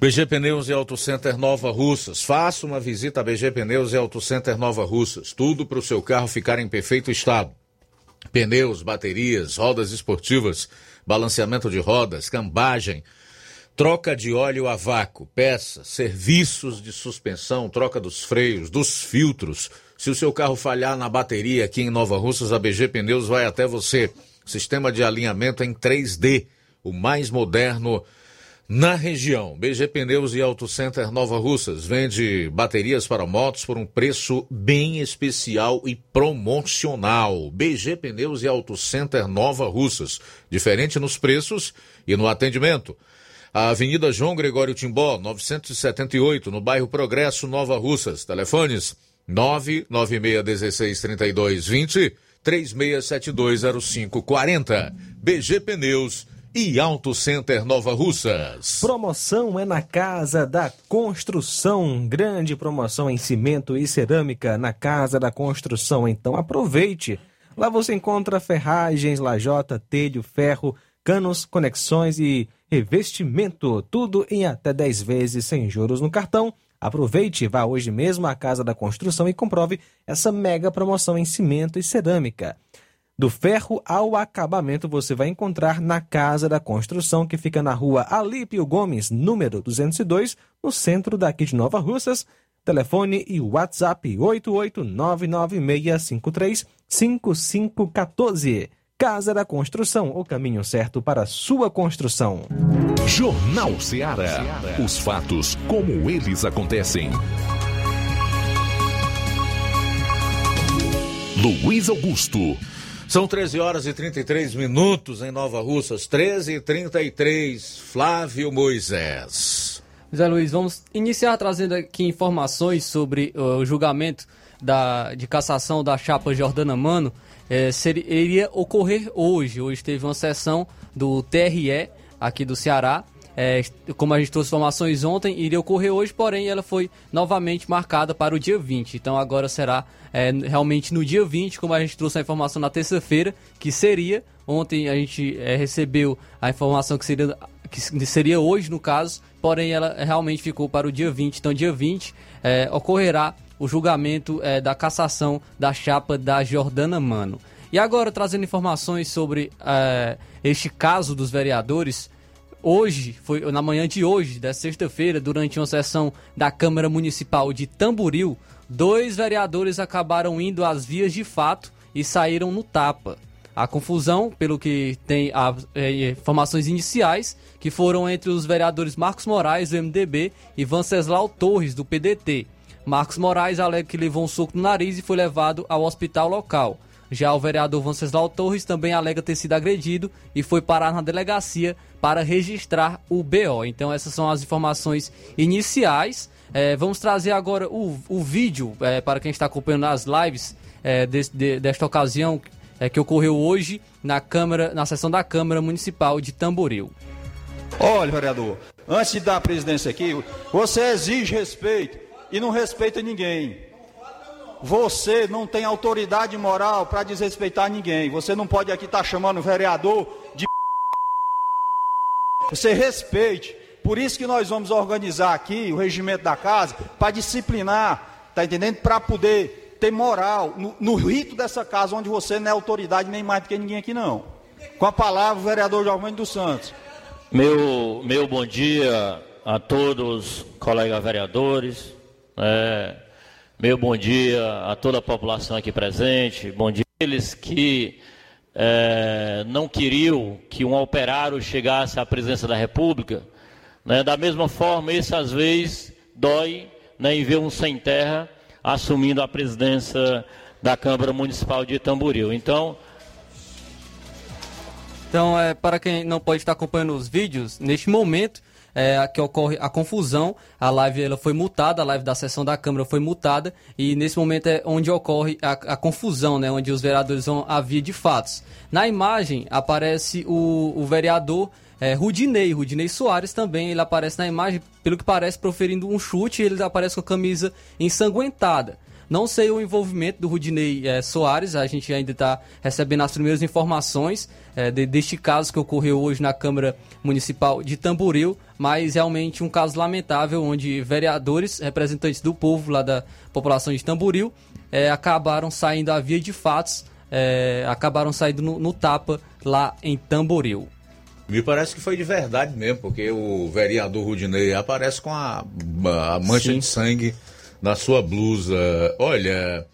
Speaker 2: BG Pneus e Auto Center Nova Russas. Faça uma visita a BG Pneus e Auto Center Nova Russas. Tudo para o seu carro ficar em perfeito estado. Pneus, baterias, rodas esportivas, balanceamento de rodas, cambagem, troca de óleo a vácuo, peças, serviços de suspensão, troca dos freios, dos filtros. Se o seu carro falhar na bateria aqui em Nova Russas, a BG Pneus vai até você. Sistema de alinhamento em 3D, o mais moderno na região, BG Pneus e Auto Center Nova Russas vende baterias para motos por um preço bem especial e promocional. BG Pneus e Auto Center Nova Russas, diferente nos preços e no atendimento. A Avenida João Gregório Timbó, 978, no bairro Progresso, Nova Russas. Telefones 996163220, 36720540. BG Pneus e Auto Center Nova Russas.
Speaker 3: Promoção é na Casa da Construção. Grande promoção em cimento e cerâmica na Casa da Construção. Então aproveite. Lá você encontra ferragens, lajota, telho, ferro, canos, conexões e revestimento. Tudo em até 10 vezes sem juros no cartão. Aproveite, vá hoje mesmo à Casa da Construção e comprove essa mega promoção em cimento e cerâmica. Do ferro ao acabamento você vai encontrar na Casa da Construção, que fica na rua Alípio Gomes, número 202, no centro daqui de Nova Russas. Telefone e WhatsApp 88996535514. Casa da Construção, o caminho certo para sua construção.
Speaker 1: Jornal Ceará. Os fatos como eles acontecem. Luiz Augusto.
Speaker 2: São 13 horas e 33 minutos em Nova Russas, 13 e 33. Flávio Moisés.
Speaker 22: Zé Luiz, vamos iniciar trazendo aqui informações sobre uh, o julgamento da, de cassação da chapa Jordana Mano. É, seria, iria ocorrer hoje. Hoje teve uma sessão do TRE aqui do Ceará. É, como a gente trouxe informações ontem, iria ocorrer hoje, porém ela foi novamente marcada para o dia 20. Então agora será é, realmente no dia 20, como a gente trouxe a informação na terça-feira, que seria. Ontem a gente é, recebeu a informação que seria, que seria hoje, no caso, porém ela realmente ficou para o dia 20. Então, dia 20 é, ocorrerá o julgamento é, da cassação da chapa da Jordana Mano. E agora, trazendo informações sobre é, este caso dos vereadores, hoje, foi na manhã de hoje, da sexta-feira, durante uma sessão da Câmara Municipal de Tamboril, dois vereadores acabaram indo às vias de fato e saíram no tapa. A confusão, pelo que tem a, é, informações iniciais, que foram entre os vereadores Marcos Moraes, do MDB, e Vanceslau Torres, do PDT. Marcos Moraes alega que levou um soco no nariz e foi levado ao hospital local. Já o vereador Venceslau Torres também alega ter sido agredido e foi parar na delegacia para registrar o BO. Então essas são as informações iniciais. É, vamos trazer agora o, o vídeo é, para quem está acompanhando as lives é, de, de, desta ocasião é, que ocorreu hoje na Câmara, na sessão da Câmara Municipal de Tamboril.
Speaker 28: Olha, vereador, antes de dar a presidência aqui, você exige respeito e não respeita ninguém. Você não tem autoridade moral para desrespeitar ninguém. Você não pode aqui estar tá chamando o vereador de. Você respeite. Por isso que nós vamos organizar aqui o regimento da casa para disciplinar, tá entendendo? Para poder ter moral no, no, rito dessa casa, onde você não é autoridade nem mais do que ninguém aqui não. Com a palavra, o vereador Giovanni dos Santos.
Speaker 29: Meu, meu bom dia a todos, colegas vereadores. É, Meu bom dia a toda a população aqui presente. Bom dia àqueles que é, não queriam que um operário chegasse à presidência da República. Né? Da mesma forma, esse às vezes dói né, em ver um sem terra assumindo a presidência da Câmara Municipal de Tamboril. Então,
Speaker 22: então, é, para quem não pode estar acompanhando os vídeos, neste momento é, que ocorre a confusão, a live ela foi multada, a live da sessão da Câmara foi multada, e nesse momento é onde ocorre a, a confusão, né, onde os vereadores vão à via de fatos. Na imagem aparece o, o vereador é, Rudinei, Rudinei Soares também, ele aparece na imagem, pelo que parece, proferindo um chute, ele aparece com a camisa ensanguentada. Não sei o envolvimento do Rudinei é, Soares, a gente ainda está recebendo as primeiras informações é, de, deste caso que ocorreu hoje na Câmara Municipal de Tamboril, mas realmente um caso lamentável onde vereadores, representantes do povo lá da população de Tamboril, é, acabaram saindo à via de fatos, acabaram saindo no, no tapa lá em Tamboril.
Speaker 2: Me parece que foi de verdade mesmo, porque o vereador Rudinei aparece com a, a mancha Sim. de sangue na sua blusa. Olha,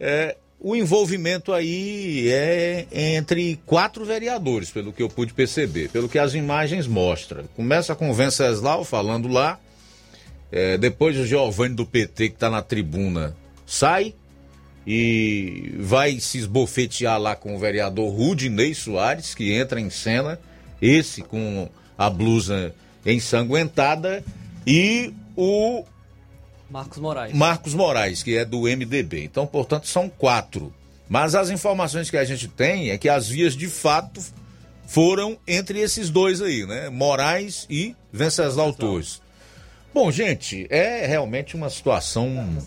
Speaker 2: é, o envolvimento aí é entre quatro vereadores, pelo que eu pude perceber, pelo que as imagens mostram. Começa com o Venceslau falando lá, é, depois o Giovanni do PT, que está na tribuna, sai e vai se esbofetear lá com o vereador Rudinei Soares, que entra em cena esse com a blusa ensanguentada, e o
Speaker 22: Marcos Moraes.
Speaker 2: Marcos Moraes, que é do MDB. Então, portanto, são quatro. Mas as informações que a gente tem é que as vias de fato foram entre esses dois aí, né? Moraes e Venceslau Torres. Bom, gente, é realmente uma situação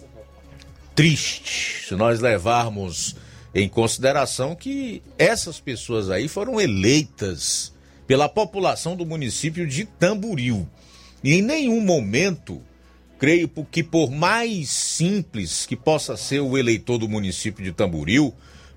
Speaker 2: triste se nós levarmos em consideração que essas pessoas aí foram eleitas pela população do município de Tamburil. E em nenhum momento, creio que por mais simples que possa ser o eleitor do município de Tamburil,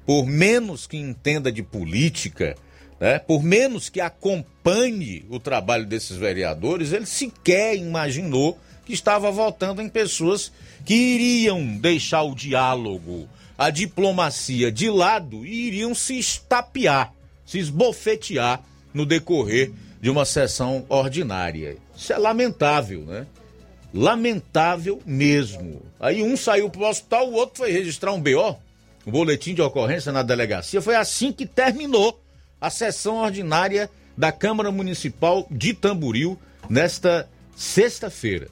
Speaker 2: por menos que entenda de política, né, por menos que acompanhe o trabalho desses vereadores, ele sequer imaginou que estava votando em pessoas que iriam deixar o diálogo, a diplomacia de lado e iriam se estapear, se esbofetear no decorrer de uma sessão ordinária. Isso é lamentável, né? Lamentável mesmo. Aí um saiu para o hospital, o outro foi registrar um BO, um boletim de ocorrência na delegacia. Foi assim que terminou a sessão ordinária da Câmara Municipal de Tamburil nesta sexta-feira.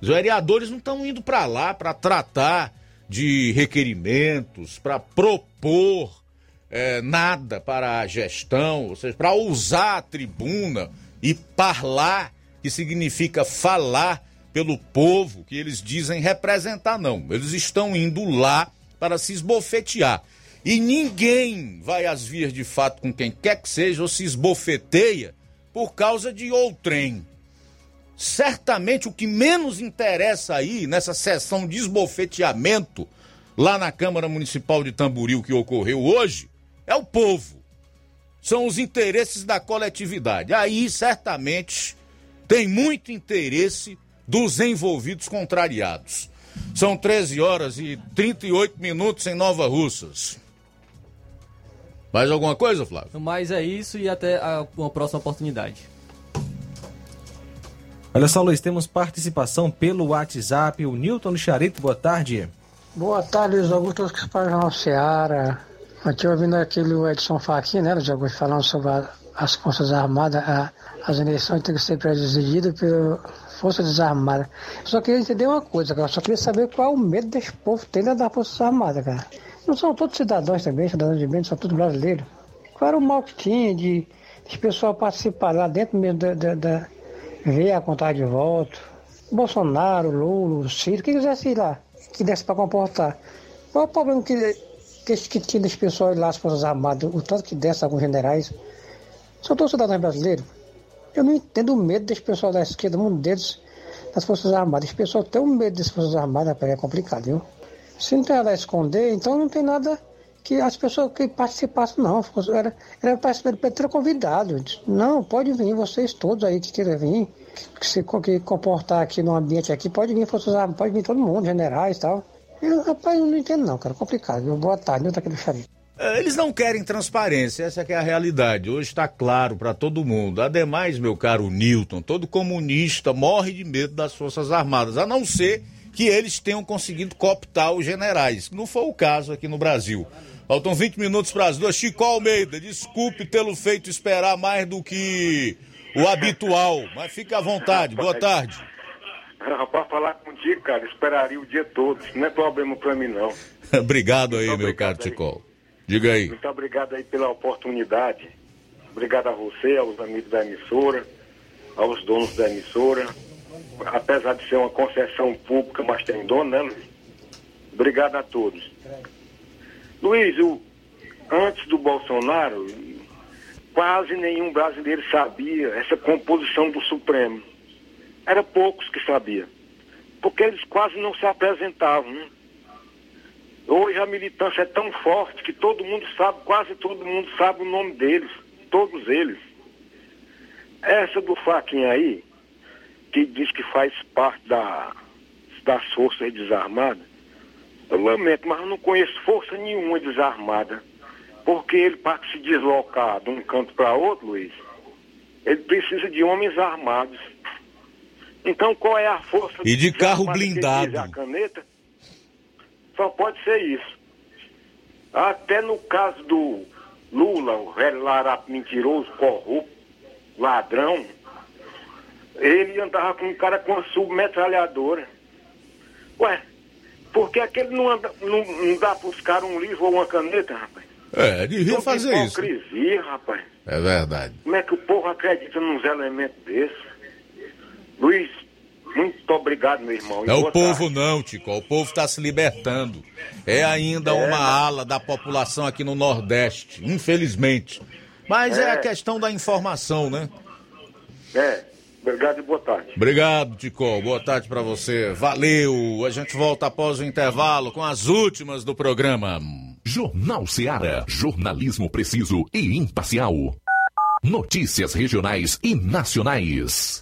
Speaker 2: Os vereadores não estão indo para lá para tratar de requerimentos, para propor é, nada para a gestão, ou seja, para usar a tribuna e falar, que significa falar pelo povo que eles dizem representar, não. Eles estão indo lá para se esbofetear. E ninguém vai às vias de fato com quem quer que seja ou se esbofeteia por causa de outrem. Certamente o que menos interessa aí nessa sessão de esbofeteamento lá na Câmara Municipal de Tamboril que ocorreu hoje é o povo. São os interesses da coletividade. Aí, certamente, tem muito interesse dos envolvidos contrariados. São 13 horas e 38 minutos em Nova Russas. Mais alguma coisa, Flávio?
Speaker 22: Mais é isso e até a, uma próxima oportunidade.
Speaker 3: Olha só, Luiz, temos participação pelo WhatsApp. O Newton Charito, boa tarde.
Speaker 30: Boa tarde, Luiz Augusto, que faz na Seara. Aqui ouvindo aquele Edson Fachin, né, de alguns falando sobre a, as Forças Armadas, a, as eleições têm que ser presididas pelas Forças Armadas. Só queria entender uma coisa, cara. Só queria saber qual é o medo desse povo tem das Forças Armadas, cara. Não são todos cidadãos também, cidadãos de bem, são todos brasileiros. Qual era o mal que tinha de, de pessoal participar lá dentro mesmo da, da, da ver a contagem de voto? Bolsonaro, Lula, Ciro, quem quisesse ir lá, que desse para comportar. Qual é o problema que que, que tinha desse pessoal lá, as Forças Armadas, o tanto que desce alguns generais, são todos cidadãos brasileiros. Eu não entendo o medo desse pessoal da esquerda, um deles das Forças Armadas. Esse pessoal tem um medo das Forças Armadas, é complicado, viu? Se não tem nada a esconder, então não tem nada que as pessoas que participassem, não. Era, era para ter convidado. Não, pode vir, vocês todos aí que queiram vir, que se que comportar aqui no ambiente aqui, pode vir Forças Armadas, pode vir todo mundo, generais e tal. Eu, rapaz, eu não entendo não, cara. Complicado. Boa tarde, eu daquele xarope.
Speaker 2: É, Eles não querem transparência, essa que é a realidade. Hoje está claro para todo mundo. Ademais, meu caro Newton, todo comunista morre de medo das Forças Armadas, a não ser que eles tenham conseguido cooptar os generais. Não foi o caso aqui no Brasil. Faltam 20 minutos para as duas. Chico Almeida, desculpe tê-lo feito esperar mais do que o habitual, mas fique à vontade. Boa tarde.
Speaker 31: Rapaz, falar contigo, cara, esperaria o dia todo. Isso não é problema pra mim, não.
Speaker 2: obrigado aí, meu caro Chico. Diga aí.
Speaker 31: Muito obrigado aí pela oportunidade. Obrigado a você, aos amigos da emissora, aos donos da emissora. Apesar de ser uma concessão pública, mas tem dono, né, Luiz? Obrigado a todos. Luiz, o- antes do Bolsonaro, quase nenhum brasileiro sabia essa composição do Supremo. Era poucos que sabiam. Porque eles quase não se apresentavam. né? Hoje a militância é tão forte que todo mundo sabe, quase todo mundo sabe o nome deles, todos eles. Essa do Faquinha aí, que diz que faz parte da, das forças desarmadas, eu lamento, mas eu não conheço força nenhuma desarmada. Porque ele, para se deslocar de um canto para outro, Luiz, ele precisa de homens armados. Então qual é a força
Speaker 2: E de carro
Speaker 31: ele
Speaker 2: blindado.
Speaker 31: A caneta? Só pode ser isso. Até no caso do Lula, o velho larato mentiroso, corrupto, ladrão, ele andava com um cara com uma submetralhadora. Ué, por que aquele não, anda, não, não dá para os caras um livro ou uma caneta, rapaz?
Speaker 2: É, devia
Speaker 31: Que
Speaker 2: fazer isso.
Speaker 31: hipocrisia, rapaz.
Speaker 2: É verdade.
Speaker 31: Como é que o povo acredita nos elementos desses? Luiz, muito obrigado, meu irmão.
Speaker 2: Não é o povo não, Tico. O povo está se libertando. É ainda uma ala da população aqui no Nordeste, infelizmente. Mas é,
Speaker 31: É.
Speaker 2: a questão da informação, né?
Speaker 31: É, obrigado e boa tarde.
Speaker 2: Obrigado, Tico. Boa tarde para você. Valeu. A gente volta após o intervalo com as últimas do programa.
Speaker 1: Jornal Seara. Jornalismo preciso e imparcial. Notícias regionais e nacionais.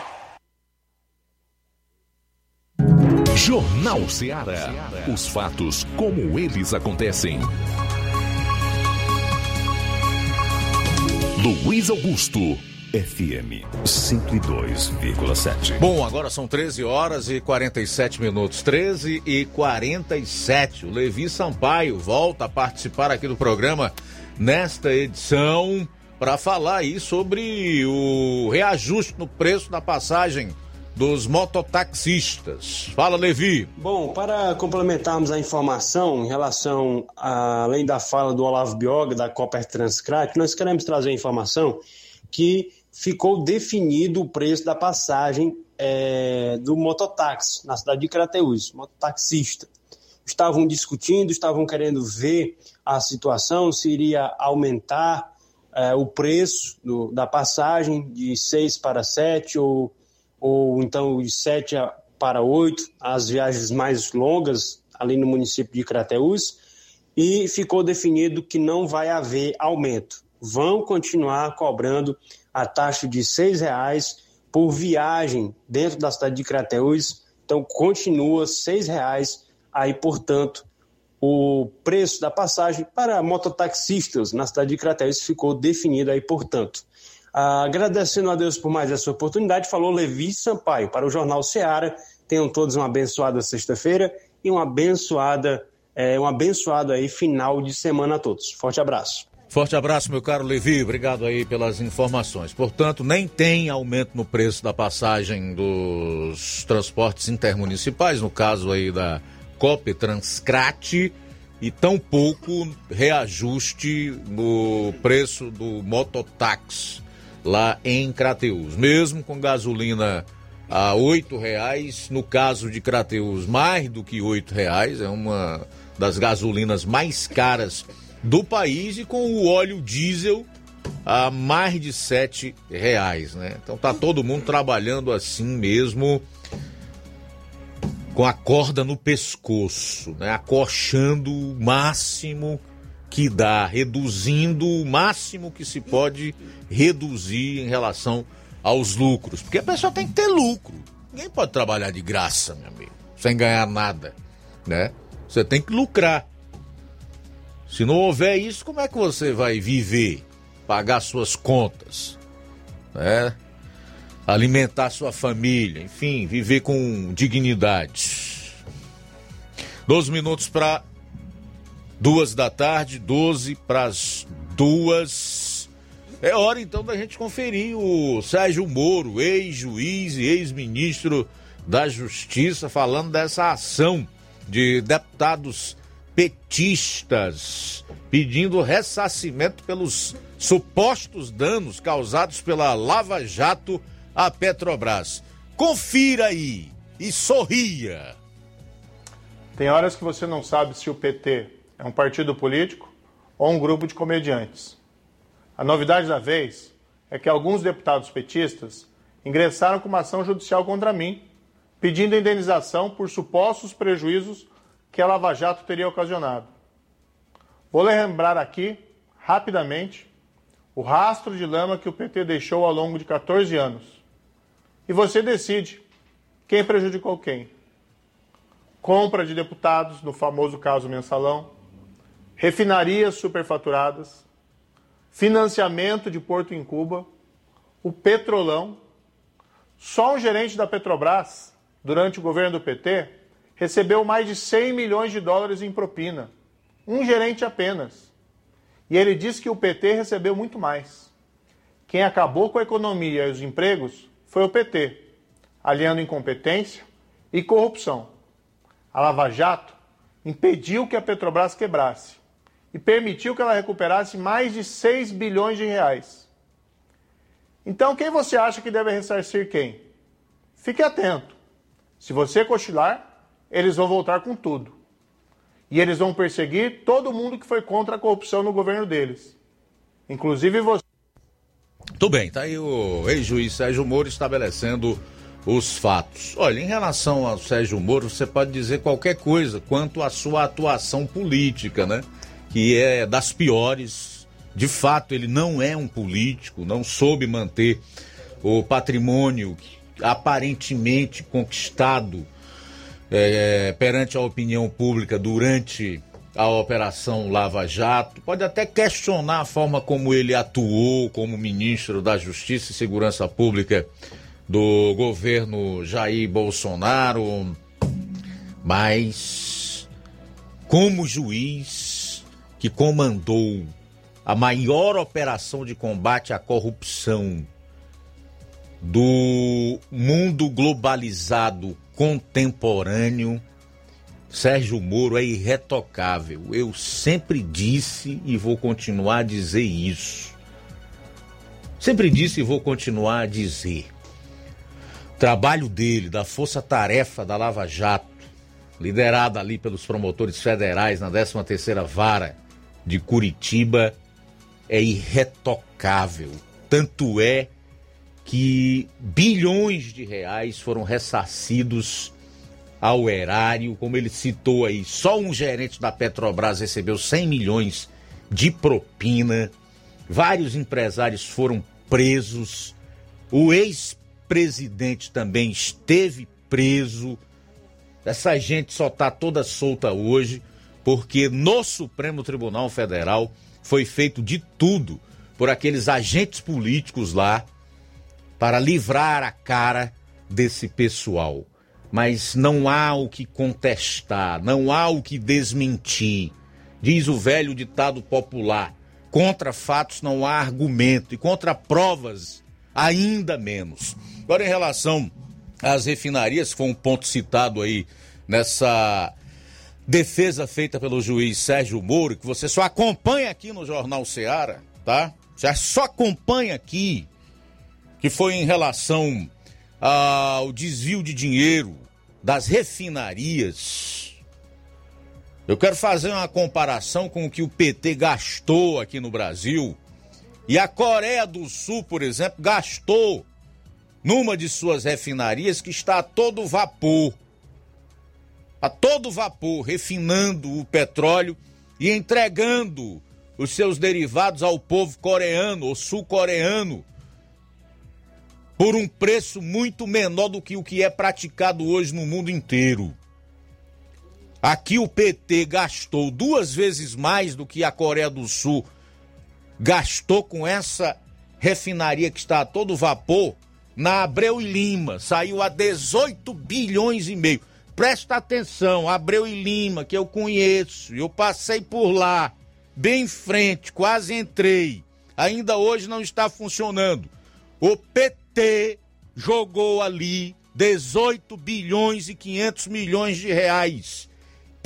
Speaker 32: Jornal Ceará. Os fatos como eles acontecem. Luiz Augusto. FM 102,7.
Speaker 2: Bom, agora são 13 horas e 47 minutos. 13 e 47. O Levi Sampaio volta a participar aqui do programa nesta edição para falar aí sobre o reajuste no preço da passagem dos mototaxistas. Fala, Levi.
Speaker 33: Bom, para complementarmos a informação em relação, a, além da fala do Olavo Bioga, da Copper Transcrat, nós queremos trazer a informação que ficou definido o preço da passagem é, do mototáxi na cidade de Crateús, mototaxista. Estavam discutindo, estavam querendo ver a situação, se iria aumentar é, o preço do, da passagem de 6 para 7 ou ou então de 7 para 8, as viagens mais longas ali no município de Crateús, e ficou definido que não vai haver aumento. Vão continuar cobrando a taxa de R$ reais por viagem dentro da cidade de Crateús, então continua R$ reais aí, portanto, o preço da passagem para mototaxistas na cidade de Crateús ficou definido aí, portanto. Agradecendo a Deus por mais essa oportunidade, falou Levi Sampaio para o Jornal Seara. Tenham todos uma abençoada sexta-feira e uma abençoada, é, um abençoado aí final de semana a todos. Forte abraço.
Speaker 2: Forte abraço, meu caro Levi. Obrigado aí pelas informações. Portanto, nem tem aumento no preço da passagem dos transportes intermunicipais, no caso aí da COP Transcrate, e tampouco reajuste no preço do mototáxi lá em Crateus. Mesmo com gasolina a oito reais, no caso de Crateus, mais do que oito reais, é uma das gasolinas mais caras do país e com o óleo diesel a mais de sete reais, né? Então tá todo mundo trabalhando assim mesmo com a corda no pescoço, né? Acochando o máximo que dá, reduzindo o máximo que se pode reduzir em relação aos lucros. Porque a pessoa tem que ter lucro. Ninguém pode trabalhar de graça, meu amigo, sem ganhar nada, né? Você tem que lucrar. Se não houver isso, como é que você vai viver, pagar suas contas, né? Alimentar sua família, enfim, viver com dignidade. 12 minutos para duas da tarde, 12 para as duas. É hora então da gente conferir o Sérgio Moro, ex-juiz e ex-ministro da Justiça, falando dessa ação de deputados petistas pedindo ressarcimento pelos supostos danos causados pela Lava Jato à Petrobras. Confira aí e sorria.
Speaker 34: Tem horas que você não sabe se o PT é um partido político ou um grupo de comediantes. A novidade da vez é que alguns deputados petistas ingressaram com uma ação judicial contra mim, pedindo indenização por supostos prejuízos que a Lava Jato teria ocasionado. Vou lembrar aqui, rapidamente, o rastro de lama que o PT deixou ao longo de 14 anos. E você decide quem prejudicou quem. Compra de deputados, no famoso caso mensalão, refinarias superfaturadas, financiamento de Porto em Cuba, o Petrolão. Só um gerente da Petrobras, durante o governo do PT, recebeu mais de 100 milhões de dólares em propina. Um gerente apenas. E ele disse que o PT recebeu muito mais. Quem acabou com a economia e os empregos foi o PT, aliando incompetência e corrupção. A Lava Jato impediu que a Petrobras quebrasse e permitiu que ela recuperasse mais de 6 bilhões de reais. Então, quem você acha que deve ressarcir quem? Fique atento. Se você cochilar, eles vão voltar com tudo. E eles vão perseguir todo mundo que foi contra a corrupção no governo deles. Inclusive você.
Speaker 2: Tudo bem, tá aí o ex-juiz Sérgio Moro estabelecendo os fatos. Olha, em relação ao Sérgio Moro, você pode dizer qualquer coisa quanto à sua atuação política, né? Que é das piores. De fato, ele não é um político, não soube manter o patrimônio aparentemente conquistado é, perante a opinião pública durante a Operação Lava Jato. Pode até questionar a forma como ele atuou como ministro da Justiça e Segurança Pública do governo Jair Bolsonaro, mas como juiz que comandou a maior operação de combate à corrupção do mundo globalizado contemporâneo, Sérgio Moro é irretocável. Eu sempre disse e vou continuar a dizer isso. Sempre disse e vou continuar a dizer. O trabalho dele, da força-tarefa da Lava Jato, liderada ali pelos promotores federais na 13ª Vara de Curitiba, é irretocável. Tanto é que bilhões de reais foram ressarcidos ao erário, como ele citou aí, só um gerente da Petrobras recebeu 100 milhões de propina, vários empresários foram presos, o ex-presidente também esteve preso. Essa gente só está toda solta hoje porque no Supremo Tribunal Federal foi feito de tudo por aqueles agentes políticos lá para livrar a cara desse pessoal. Mas não há o que contestar, não há o que desmentir. Diz o velho ditado popular: contra fatos não há argumento e contra provas ainda menos. Agora, em relação às refinarias, foi um ponto citado aí nessa defesa feita pelo juiz Sérgio Moro, que você só acompanha aqui no Jornal Seara, tá? Já só acompanha aqui que foi em relação ao desvio de dinheiro das refinarias. Eu quero fazer uma comparação com o que o PT gastou aqui no Brasil. E a Coreia do Sul, por exemplo, gastou numa de suas refinarias que está a todo vapor. A todo vapor, refinando o petróleo e entregando os seus derivados ao povo coreano ou sul-coreano por um preço muito menor do que o que é praticado hoje no mundo inteiro. Aqui o PT gastou duas vezes mais do que a Coreia do Sul gastou com essa refinaria que está a todo vapor na Abreu e Lima. Saiu a 18 bilhões e meio. Presta atenção, Abreu e Lima, que eu conheço, eu passei por lá, bem em frente, quase entrei. Ainda hoje não está funcionando. O PT jogou ali 18 bilhões e 500 milhões de reais.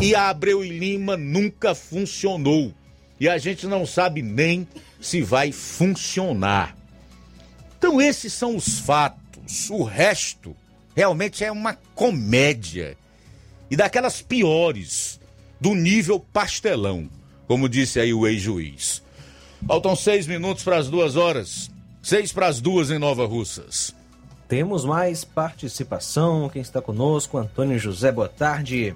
Speaker 2: E a Abreu e Lima nunca funcionou. E a gente não sabe nem se vai funcionar. Então, esses são os fatos. O resto realmente é uma comédia. E daquelas piores, do nível pastelão, como disse aí o ex-juiz. Faltam seis minutos para as duas horas. Seis para as duas em Nova Russas.
Speaker 3: Temos mais participação. Quem está conosco? Antônio José, boa tarde.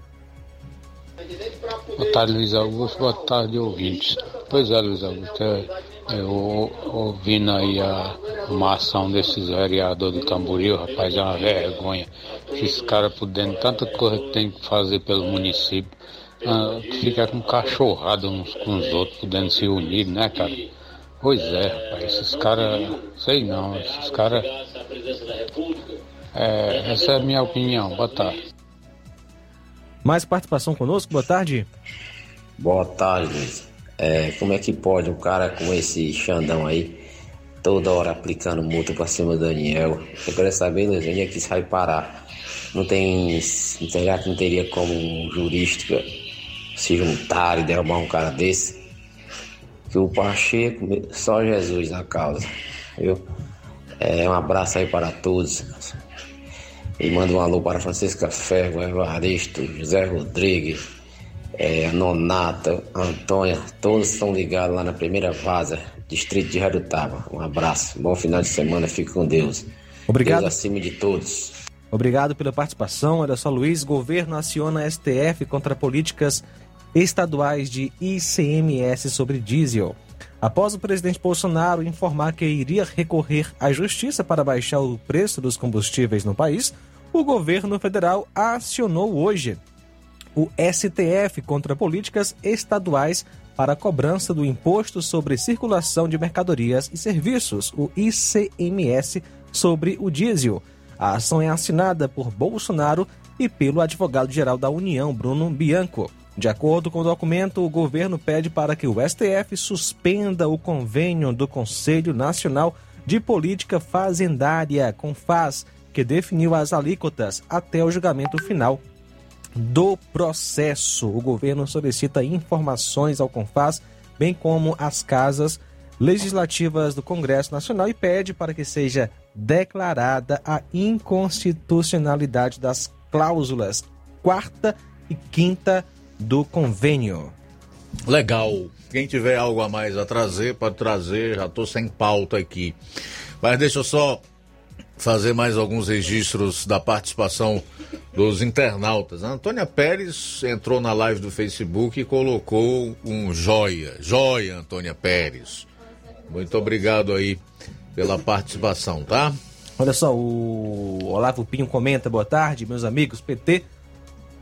Speaker 35: Boa tarde, Luiz Augusto. Boa tarde, ouvintes. Pois é, Luiz Augusto. É, eu ouvindo aí a, uma ação desses vereadores do Tamboril, rapaz, é uma vergonha. Esses caras podendo tanta coisa que tem que fazer pelo município, ah, fica com cachorrada uns com os outros, podendo se unir, né, cara? Pois é, rapaz, esses caras, sei não, esses caras. É, essa é a minha opinião, boa tarde.
Speaker 3: Mais participação conosco, boa tarde.
Speaker 36: Boa tarde, Luiz. É, como é que pode um cara com esse Xandão aí, toda hora aplicando multa pra cima do Daniel? Eu quero saber, Luiz, onde é que isso vai parar? Não tem. Será que não teria como um se juntar e derrubar um cara desse? Que o Pacheco, só Jesus na causa, viu? É, um abraço aí para todos. E manda um alô para Francisca Ferro, Evaristo, José Rodrigues, é, Nonata, Antônia, todos estão ligados lá na primeira vaza, distrito de Jarutaba. Um abraço, bom final de semana, fique com Deus.
Speaker 3: Obrigado.
Speaker 36: Deus acima de todos.
Speaker 3: Obrigado pela participação. Olha só, Luiz, governo aciona STF contra políticas estaduais de ICMS sobre diesel. Após o presidente Bolsonaro informar que iria recorrer à justiça para baixar o preço dos combustíveis no país, o governo federal acionou hoje o STF contra políticas estaduais para a cobrança do Imposto sobre Circulação de Mercadorias e Serviços, o ICMS, sobre o diesel. A ação é assinada por Bolsonaro e pelo advogado-geral da União, Bruno Bianco. De acordo com o documento, o governo pede para que o STF suspenda o convênio do Conselho Nacional de Política Fazendária, CONFAS, que definiu as alíquotas até o julgamento final do processo. O governo solicita informações ao CONFAS, bem como às casas legislativas do Congresso Nacional e pede para que seja declarada a inconstitucionalidade das cláusulas quarta e quinta do convênio.
Speaker 2: Legal. Quem tiver algo a mais a trazer, pode trazer. Já estou sem pauta aqui. Mas deixa eu só fazer mais alguns registros da participação dos internautas. A Antônia Pérez entrou na live do Facebook e colocou um joia. Joia, Antônia Pérez. Muito obrigado aí pela participação, tá?
Speaker 3: Olha só, o Olavo Pinho comenta, boa tarde, meus amigos, PT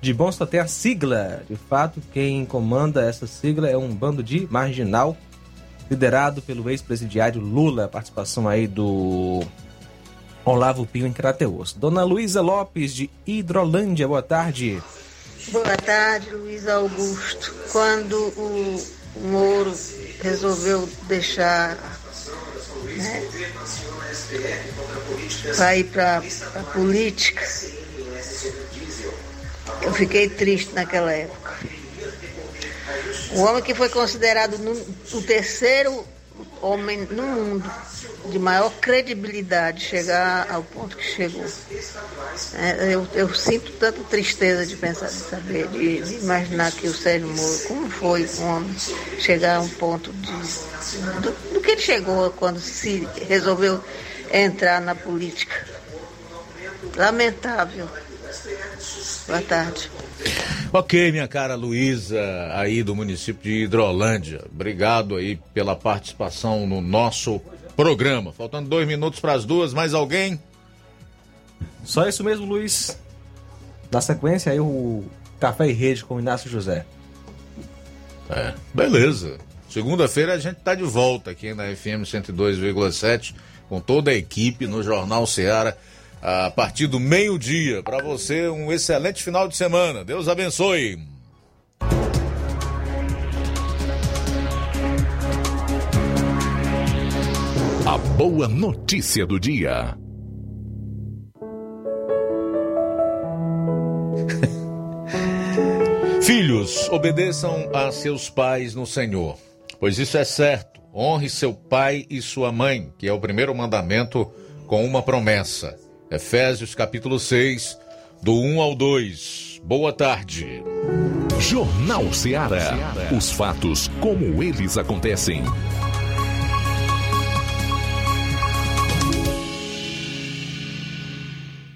Speaker 3: de bom só tem a sigla. De fato, quem comanda essa sigla é um bando de marginal, liderado pelo ex-presidiário Lula. Participação aí do Olavo Pinho em Crateus. Dona Luísa Lopes, de Hidrolândia, boa tarde.
Speaker 37: Boa tarde, Luiz Augusto. Quando o Moro resolveu deixar né, para ir para a política, eu fiquei triste naquela época. O homem que foi considerado o terceiro homem no mundo de maior credibilidade chegar ao ponto que chegou. É, eu, eu, sinto tanta tristeza de pensar, de saber, de, de, imaginar que o Sérgio Moro, como foi um homem chegar a um ponto de, do, do que ele chegou quando se resolveu entrar na política. Lamentável. Boa tarde.
Speaker 2: Ok, minha cara Luísa, aí do município de Hidrolândia. Obrigado aí pela participação no nosso programa. Faltando dois minutos para as duas, mais alguém?
Speaker 3: Só isso mesmo, Luiz. Na sequência, aí o Café e Rede com o Inácio José.
Speaker 2: É, beleza. Segunda-feira a gente tá de volta aqui na FM 102,7 com toda a equipe no Jornal Ceará a partir do meio-dia. Para você, um excelente final de semana. Deus abençoe.
Speaker 32: A boa notícia do dia.
Speaker 2: Filhos, obedeçam a seus pais no Senhor, pois isso é certo. Honre seu pai e sua mãe, que é o primeiro mandamento com uma promessa. Efésios capítulo 6, do 1 ao 2. Boa tarde.
Speaker 32: Jornal Ceará. Os fatos como eles acontecem.